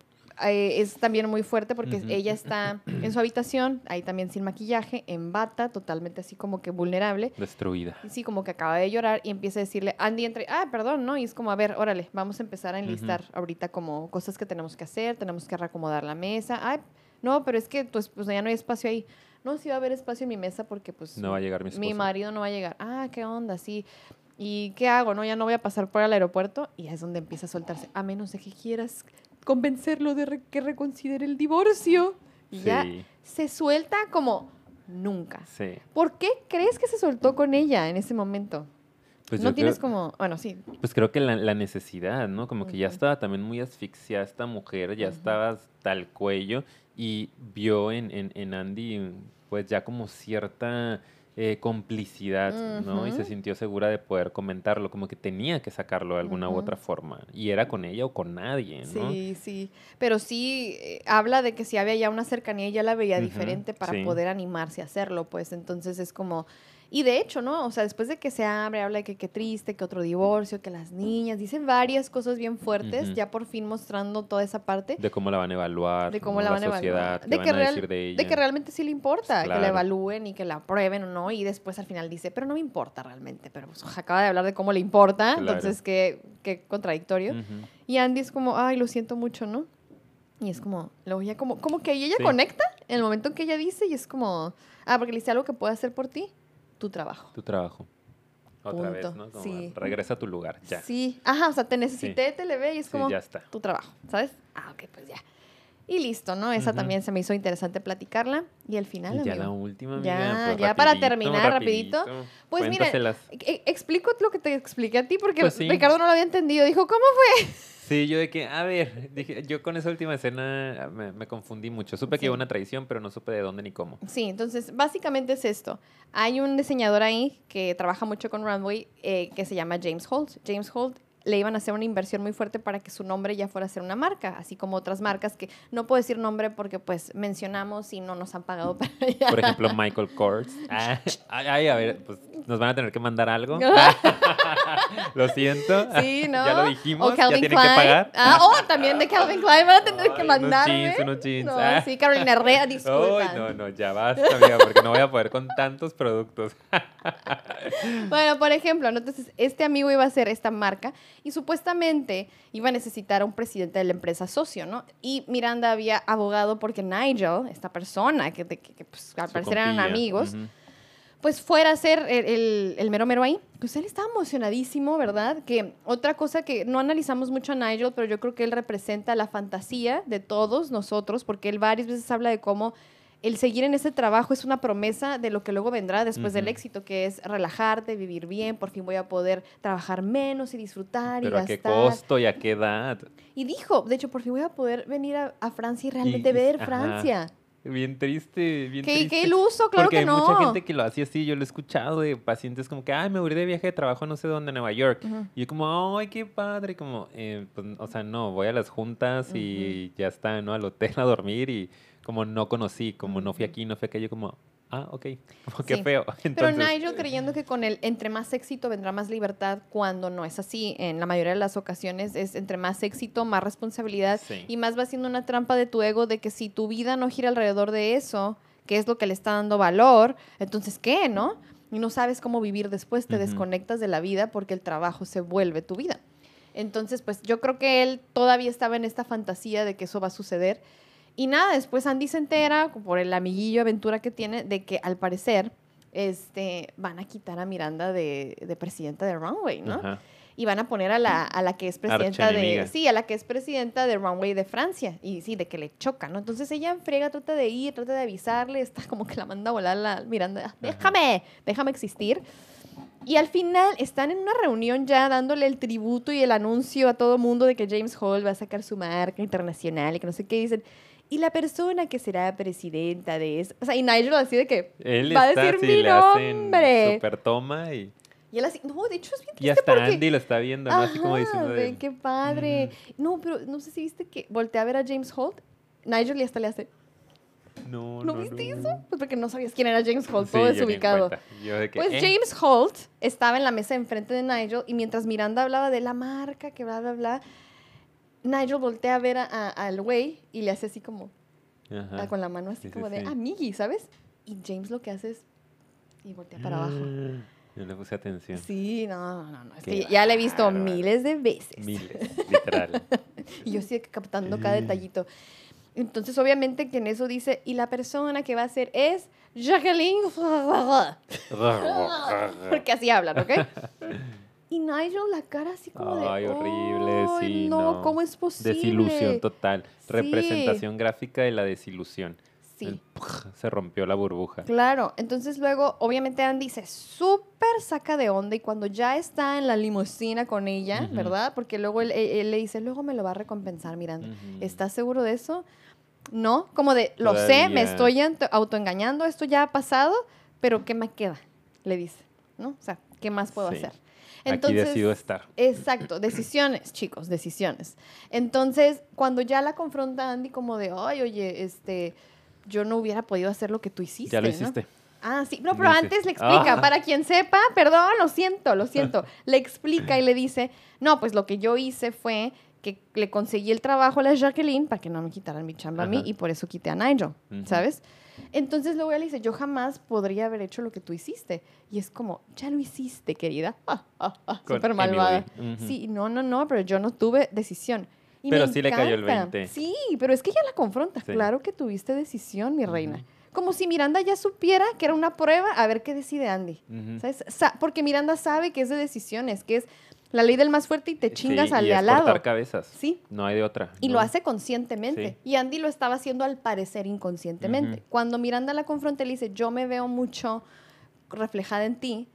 eh, es también muy fuerte porque ella está en su habitación, ahí también sin maquillaje, en bata, totalmente así como que vulnerable. Destruida. Y sí, como que acaba de llorar y empieza a decirle, Andy, entre, ah, perdón, ¿no? Y es como, a ver, órale, vamos a empezar a enlistar ahorita como cosas que tenemos que hacer, tenemos que reacomodar la mesa. Ay, no, pero es que pues, pues ya no hay espacio ahí. No, sí va a haber espacio en mi mesa porque pues No va a llegar mi esposo. mi marido no va a llegar. Ah, ¿qué onda? Sí. ¿Y qué hago? No, ya no voy a pasar por el aeropuerto. Y es donde empieza a soltarse. A menos de que quieras convencerlo de re- que reconsidere el divorcio. Y ya se suelta como nunca. sí. ¿Por qué crees que se soltó con ella en ese momento? Pues no tienes creo- como, bueno, sí. Pues creo que la, la necesidad, ¿no? Como que ya estaba también muy asfixiada esta mujer, ya estaba hasta el cuello y vio en, en, en Andy pues ya como cierta eh, complicidad, ¿no? Y se sintió segura de poder comentarlo, como que tenía que sacarlo de alguna u otra forma. Y era con ella o con nadie, ¿no? Sí, sí. Pero sí eh, habla de que si había ya una cercanía y ya la veía diferente para sí. poder animarse a hacerlo, pues entonces es como... Y de hecho, ¿no? O sea, después de que se abre, habla de que qué triste, que otro divorcio, que las niñas, dice varias cosas bien fuertes, ya por fin mostrando toda esa parte De cómo la van a evaluar, de cómo la van a sociedad, evaluar. De van que, a decir de ella. de que realmente sí le importa, que la evalúen y que la aprueben o no. Y después al final dice, pero no me importa realmente. Pero pues, acaba de hablar de cómo le importa, Claro. entonces qué, qué contradictorio. Y Andy es como, ay, lo siento mucho, ¿no? Y es como, luego ya como, como que ella Sí. conecta en el momento en que ella dice y es como, ah, porque le dice algo que puede hacer por ti, tu trabajo. Tu trabajo. Otra vez, Punto, ¿no? Como sí. regresa a tu lugar, ya. Sí, ajá, o sea, te necesité, te le ve y es Sí, como ya está. tu trabajo, ¿sabes? Ah, ok, pues ya. Y listo, ¿no? Esa también se me hizo interesante platicarla. Y al final, Y ya amigo, la última, amiga. Ya, pues, ya para terminar, rapidito. Pues mira, e- explico lo que te expliqué a ti porque Pues sí. Ricardo no lo había entendido. Dijo, ¿cómo fue? Sí, yo de que, a ver, dije, yo con esa última escena me, me confundí mucho. Supe Sí. que iba una traición, pero no supe de dónde ni cómo. Sí, entonces básicamente es esto. Hay un diseñador ahí que trabaja mucho con Runway eh, que se llama James Holt. James Holt le iban a hacer una inversión muy fuerte para que su nombre ya fuera a ser una marca, así como otras marcas que no puedo decir nombre porque pues mencionamos y no nos han pagado para allá. Por ejemplo, Michael Kors. <laughs> Ah, ay, a ver, pues nos van a tener que mandar algo. <laughs> <laughs> lo siento. Sí, ¿no? Ya lo dijimos, O ya Calvin tienen Klein. que pagar. Ah, oh, también de Calvin Klein van a tener que mandarme. Unos jeans, unos jeans. No, Ah. sí, Carolina Herrera, disculpa. Ay, no, no, ya basta, amiga, porque no voy a poder con tantos productos. Bueno, por ejemplo, ¿no? entonces este amigo iba a hacer esta marca y supuestamente iba a necesitar a un presidente de la empresa socio, ¿no? Y Miranda había abogado porque Nigel, esta persona que, que- que, pues, al parecer eran amigos, pues fuera a ser el, el- el mero mero ahí. Pues él estaba emocionadísimo, ¿verdad? Que otra cosa que no analizamos mucho a Nigel, pero yo creo que él representa la fantasía de todos nosotros, porque él varias veces habla de cómo el seguir en ese trabajo es una promesa de lo que luego vendrá después del éxito, que es relajarte, vivir bien, por fin voy a poder trabajar menos y disfrutar Pero y a qué costo y a qué edad. Y dijo, de hecho, por fin voy a poder venir a, a Francia y realmente Y- ver ajá. Francia. Bien triste, bien Qué, triste. qué iluso, claro Porque que hay no. mucha gente que lo hace así, yo lo he escuchado de pacientes como que, ay, me voy de viaje de trabajo no sé dónde, a Nueva York. Y yo como, ay, qué padre, como, eh, pues, o sea, no, voy a las juntas y ya está, ¿no? Al hotel a dormir y como no conocí, como no fui aquí, no fui aquello, como, ah, ok, <laughs> como qué Sí. feo. Pero Entonces, Nigel creyendo que con el entre más éxito vendrá más libertad, cuando no es así. En la mayoría de las ocasiones es entre más éxito, más responsabilidad Sí. y más va siendo una trampa de tu ego de que si tu vida no gira alrededor de eso, que es lo que le está dando valor, entonces ¿qué, no? Y no sabes cómo vivir después, te desconectas de la vida porque el trabajo se vuelve tu vida. Entonces, pues yo creo que él todavía estaba en esta fantasía de que eso va a suceder. Y nada, después Andy se entera, por el amiguillo aventura que tiene, de que al parecer este, van a quitar a Miranda de, de presidenta de Runway, ¿no? Ajá. Y van a poner a la, a la que es presidenta de... Sí, a la que es presidenta de Runway de Francia. Y sí, de que le choca, ¿no? Entonces ella en friega trata de ir, trata de avisarle, está como que la manda a volar la Miranda. Déjame, déjame existir. Y al final están en una reunión ya dándole el tributo y el anuncio a todo mundo de que James Hall va a sacar su marca internacional y que no sé qué dicen. Y la persona que será presidenta de eso. O sea, y Nigel así de que Él va a decir así, mi le hacen nombre. super toma y, Y él así, no, de hecho es bien y triste hasta porque... Andy lo está viendo, ¿no? Así como Ajá, diciendo de, qué padre. No, pero no sé si viste que voltea a ver a James Holt. Nigel y hasta le hace, no, ¿no, no, viste no, eso? no". Pues porque no sabías quién era James Holt, Sí, todo desubicado. de que, Pues eh, James Holt estaba en la mesa enfrente de Nigel y mientras Miranda hablaba de la marca, que bla, bla, bla, Nigel voltea a ver al güey y le hace así como, Ajá. ah, con la mano así Sí, sí, como de, sí. amigui, ¿sabes? Y James lo que hace es, y voltea para abajo. Yo le puse atención. Sí, no, no, no. Es que ya la he visto bárbaro. miles de veces. Miles, literal. <laughs> Y yo sigo captando cada detallito. Entonces, obviamente que en eso dice, y la persona que va a ser es Jacqueline. <laughs> Porque así hablan, ¿ok? <laughs> Y Nigel, la cara así como de. Ay, horrible, "Ay, sí, No, no. ¿cómo es posible? Desilusión total. Sí. Representación gráfica de la desilusión. Sí. El- se rompió la burbuja. Claro, entonces luego, obviamente Andy se súper saca de onda y cuando ya está en la limusina con ella. ¿verdad? Porque luego él, él- él le dice, luego me lo va a recompensar, Miranda. Ujú. ¿Estás seguro de eso? No, como de, lo sé, me estoy autoengañando, esto ya ha pasado, pero ¿qué me queda? Le dice, ¿no? O sea, ¿qué más puedo Sí. hacer? Aquí decido estar. Exacto, decisiones, chicos, decisiones. Entonces, cuando ya la confronta Andy como de, ay, oye, este, yo no hubiera podido hacer lo que tú hiciste. Ya lo ¿no? hiciste. Ah, sí, no, pero antes le explica, "Ah". para quien sepa, perdón, lo siento, lo siento, <laughs> le explica y le dice, no, pues lo que yo hice fue que le conseguí el trabajo a la Jacqueline para que no me quitaran mi chamba a mí y por eso quité a Nigel. ¿sabes? Entonces luego ella le dice, yo jamás podría haber hecho lo que tú hiciste. Y es como, ya lo hiciste, querida. <laughs> Ah, ah, ah, Súper malvada. Sí, no, no, no, pero yo no tuve decisión. Y Pero sí le cayó el encanta. 20. Sí, pero es que ella la confronta. Sí. Claro que tuviste decisión, mi reina. Como si Miranda ya supiera que era una prueba, a ver qué decide Andy. ¿Sabes? Sa- porque Miranda sabe que es de decisiones, que es la ley del más fuerte y te chingas Sí, al y de al lado. cortar cabezas. Sí. No hay de otra. Y ¿no? lo hace conscientemente. Sí. Y Andy lo estaba haciendo al parecer inconscientemente. Cuando Miranda la confronta y le dice, yo me veo mucho reflejada en ti,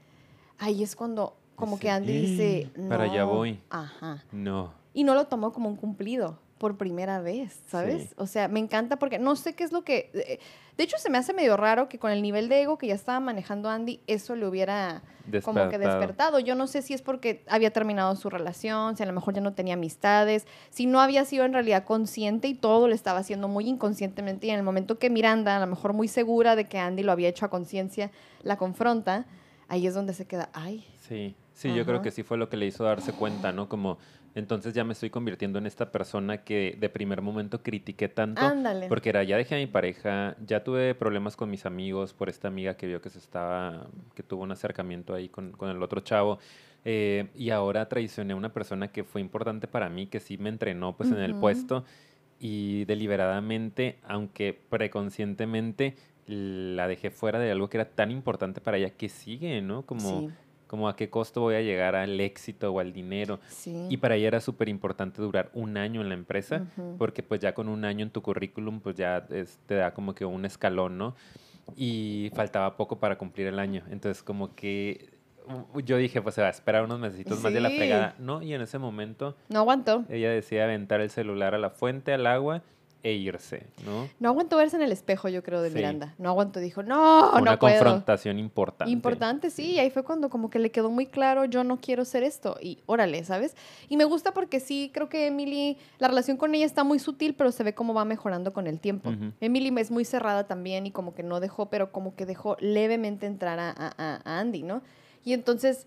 ahí es cuando como que Andy dice, no. "Para allá voy". Ajá. No. Y no lo tomó como un cumplido por primera vez, ¿sabes? Sí. O sea, me encanta porque no sé qué es lo que... eh, De hecho, se me hace medio raro que con el nivel de ego que ya estaba manejando Andy, eso le hubiera como que Despertado. Yo no sé si es porque había terminado su relación, si a lo mejor ya no tenía amistades, si no había sido en realidad consciente y todo lo estaba haciendo muy inconscientemente y en el momento que Miranda, a lo mejor muy segura de que Andy lo había hecho a conciencia, la confronta, ahí es donde se queda, ay, Sí, sí, yo creo que sí fue lo que le hizo darse cuenta, ¿no? Como, entonces ya me estoy convirtiendo en esta persona que de primer momento critiqué tanto. ándale. Porque era, ya dejé a mi pareja, ya tuve problemas con mis amigos por esta amiga que vio que se estaba, que tuvo un acercamiento ahí con, con el otro chavo. eh, y ahora traicioné a una persona que fue importante para mí, que sí me entrenó pues en el puesto. Y deliberadamente, aunque preconscientemente, la dejé fuera de algo que era tan importante para ella que sigue, ¿no? Como, sí, como a qué costo voy a llegar al éxito o al dinero. sí. Y para ella era súper importante durar un año en la empresa, Ujú. porque pues ya con un año en tu currículum, pues ya es- te da como que un escalón, ¿no? Y faltaba poco para cumplir el año. Entonces como que uh, yo dije, pues se va a esperar unos mesecitos más de la Sí. fregada. No, y en ese momento No aguantó. ella decía aventar el celular a la fuente, al agua e irse, ¿no? No aguantó verse en el espejo, yo creo, de Sí. Miranda. No aguantó, dijo, no, Una no puedo. confrontación importante. Importante, sí, y ahí fue cuando como que le quedó muy claro, yo no quiero ser esto, y órale, ¿sabes? Y me gusta porque sí, creo que Emily, la relación con ella está muy sutil, pero se ve cómo va mejorando con el tiempo. Emily es muy cerrada también y como que no dejó, pero como que dejó levemente entrar a- a- a Andy, ¿no? Y entonces,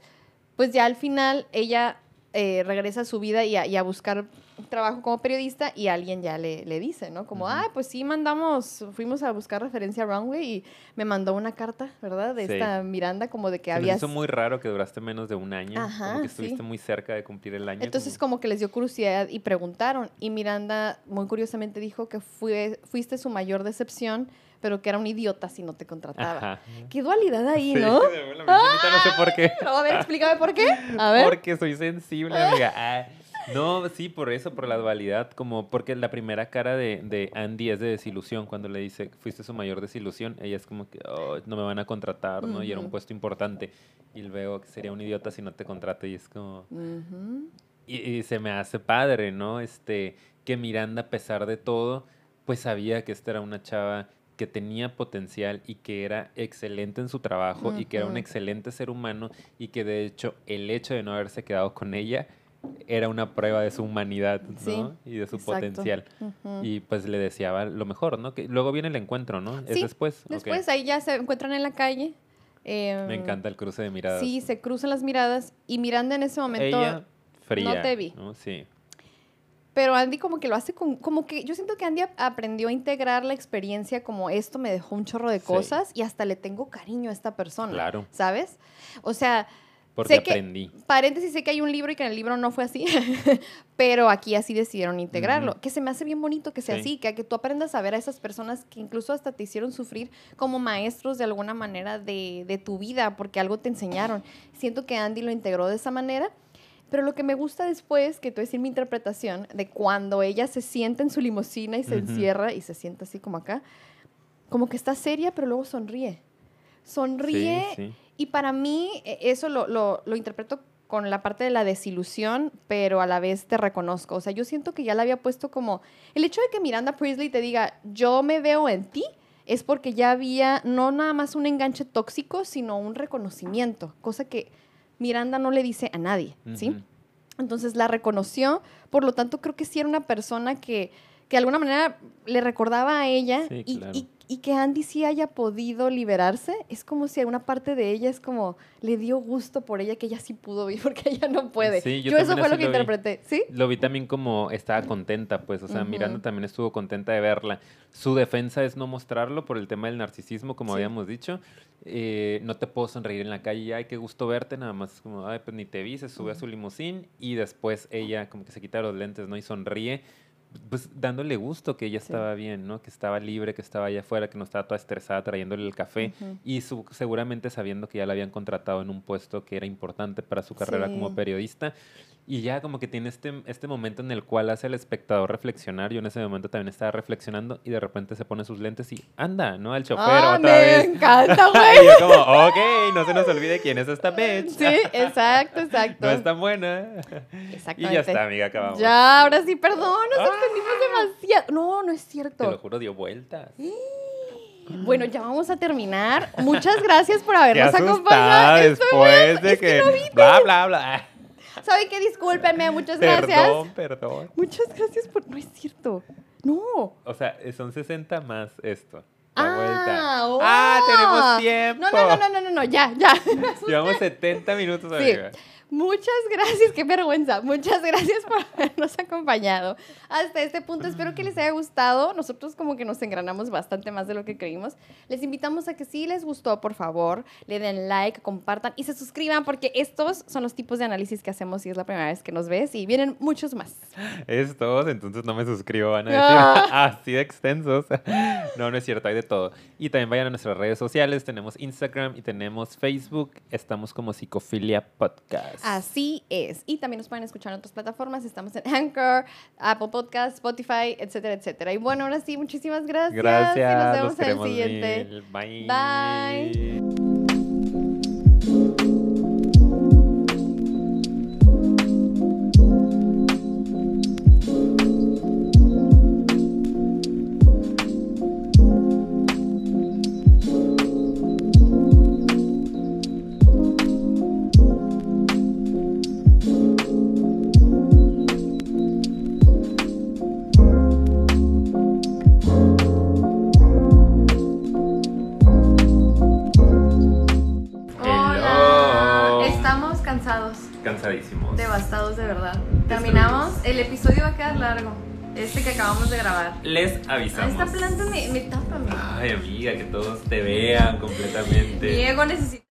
pues ya al final ella eh, regresa a su vida y a, y a buscar trabajo como periodista y alguien ya le, le dice, ¿no? Como, ah, pues sí, mandamos, fuimos a buscar referencia a Runway y me mandó una carta, ¿verdad? De Sí. esta Miranda, como de que Se había... hizo muy raro que duraste menos de un año. Ajá, como que sí. estuviste muy cerca de cumplir el año. Entonces como- como que les dio curiosidad y preguntaron. Y Miranda muy curiosamente dijo que fue, fuiste su mayor decepción, pero que era un idiota si no te contrataba. Ajá. Qué dualidad ahí, Sí, ¿no? la mencionita, no sé por qué. No, a ver, explícame por qué. A ver. Porque soy sensible, amiga. Ah, no, sí, por eso, por la dualidad, como porque la primera cara de, de Andy es de desilusión, cuando le dice, fuiste su mayor desilusión, ella es como que, "Oh, no me van a contratar, ¿no? Y era un puesto importante. Y luego que sería un idiota si no te contrato y es como... Y, y se me hace padre, ¿no? Este, que Miranda, a pesar de todo, pues sabía que esta era una chava que tenía potencial y que era excelente en su trabajo y que era un excelente ser humano y que de hecho el hecho de no haberse quedado con ella era una prueba de su humanidad, ¿no? Sí, y de su exacto. potencial. Y pues le deseaba lo mejor, ¿no? Que luego viene el encuentro, ¿no? Es después. Después ahí ya se encuentran en la calle. Me em, encanta el cruce de miradas. Sí, se cruzan las miradas y Miranda en ese momento... Ella fría. te vi. ¿no? Sí. Pero Andy como que lo hace con, como que yo siento que Andy ap- aprendió a integrar la experiencia como esto me dejó un chorro de Sí. cosas y hasta le tengo cariño a esta persona, Claro. ¿sabes? O sea, Porque sé que- aprendí. paréntesis, sé que hay un libro y que en el libro no fue así, <laughs> pero aquí así decidieron integrarlo, Ujú. que se me hace bien bonito que sea Sí. así, que, que tú aprendas a ver a esas personas que incluso hasta te hicieron sufrir como maestros de alguna manera de, de tu vida, porque algo te enseñaron. Siento que Andy lo integró de esa manera. Pero lo que me gusta después, que a decir mi interpretación, de cuando ella se sienta en su limusina y se encierra y se sienta así como acá, como que está seria, pero luego sonríe. Sonríe Sí, sí. y para mí e- eso lo, lo, lo interpreto con la parte de la desilusión, pero a la vez te reconozco. O sea, yo siento que ya la había puesto como... El hecho de que Miranda Priestley te diga, yo me veo en ti, es porque ya había no nada más un enganche tóxico, sino un reconocimiento, cosa que Miranda no le dice a nadie, ¿sí? Entonces la reconoció, por lo tanto creo que sí era una persona que, que de alguna manera le recordaba a ella Sí, y, claro. y- y que Andy sí haya podido liberarse. Es como si una parte de ella es como le dio gusto por ella que ella sí pudo vivir <laughs> porque ella no puede. Sí, yo yo, eso fue lo que lo vi. interpreté, ¿sí? Lo vi también como estaba contenta, pues, o sea, Ujú. Miranda también estuvo contenta de verla. Su defensa es no mostrarlo por el tema del narcisismo, como Sí. habíamos dicho. Eh, no te puedo sonreír en la calle, ay, qué gusto verte, nada más es como, ay, pues ni te vi, se sube a su limusín y después ella como que se quita los lentes, ¿no? Y sonríe, pues dándole gusto que ella Sí. estaba bien, ¿no? Que estaba libre, que estaba allá afuera, que no estaba toda estresada trayéndole el café y su- seguramente sabiendo que ya la habían contratado en un puesto que era importante para su carrera como periodista. Y ya como que tiene este, este momento en el cual hace al espectador reflexionar. Yo en ese momento también estaba reflexionando y de repente se pone sus lentes y anda, ¿no? Al chofer Ah, otra me vez. encanta, <laughs> y güey. yo como, ok, no se nos olvide quién es esta bitch. Sí, exacto, exacto. <laughs> No es tan buena. Y Exactamente. ya está, amiga, acabamos. Ya, ahora sí, perdón, nos Ah. extendimos demasiado. No, no es Te cierto. lo juro, dio vueltas. Bueno, ya vamos a terminar. Muchas gracias por habernos acompañado. Estoy después de es que que... no bla, bla, bla. <laughs> ¿Saben qué? Discúlpenme, muchas gracias. Perdón, perdón. Muchas gracias por... No es cierto. No. O sea, son 60 más esto. Ah, vuelta. oh. Ah, tenemos tiempo. No, no, no, no, no, no, ya, ya. <laughs> Llevamos 70 minutos, Sí. Muchas gracias, qué vergüenza. Muchas gracias por <laughs> habernos acompañado hasta este punto. Espero que les haya gustado. Nosotros como que nos engranamos bastante más de lo que creímos. Les invitamos a que si les gustó, por favor, le den like, compartan y se suscriban porque estos son los tipos de análisis que hacemos si es la primera vez que nos ves y vienen muchos más. Es todo, entonces no me suscribo, van a <laughs> decir Ah. <laughs> así de extensos. No, no es cierto, hay de todo. Y también vayan a nuestras redes sociales, tenemos Instagram y tenemos Facebook, estamos como Psicofilia Podcast. Así es. Y también nos pueden escuchar en otras plataformas. Estamos en Anchor, Apple Podcast, Spotify, etcétera, etcétera. Y bueno, ahora sí, muchísimas gracias. Gracias, Y nos vemos en el siguiente. mil. Bye. Bye. El episodio va a quedar largo. Este que acabamos de grabar. Les avisamos. Esta planta me, me tapa. Ay, amiga, que todos te vean completamente. Diego necesita.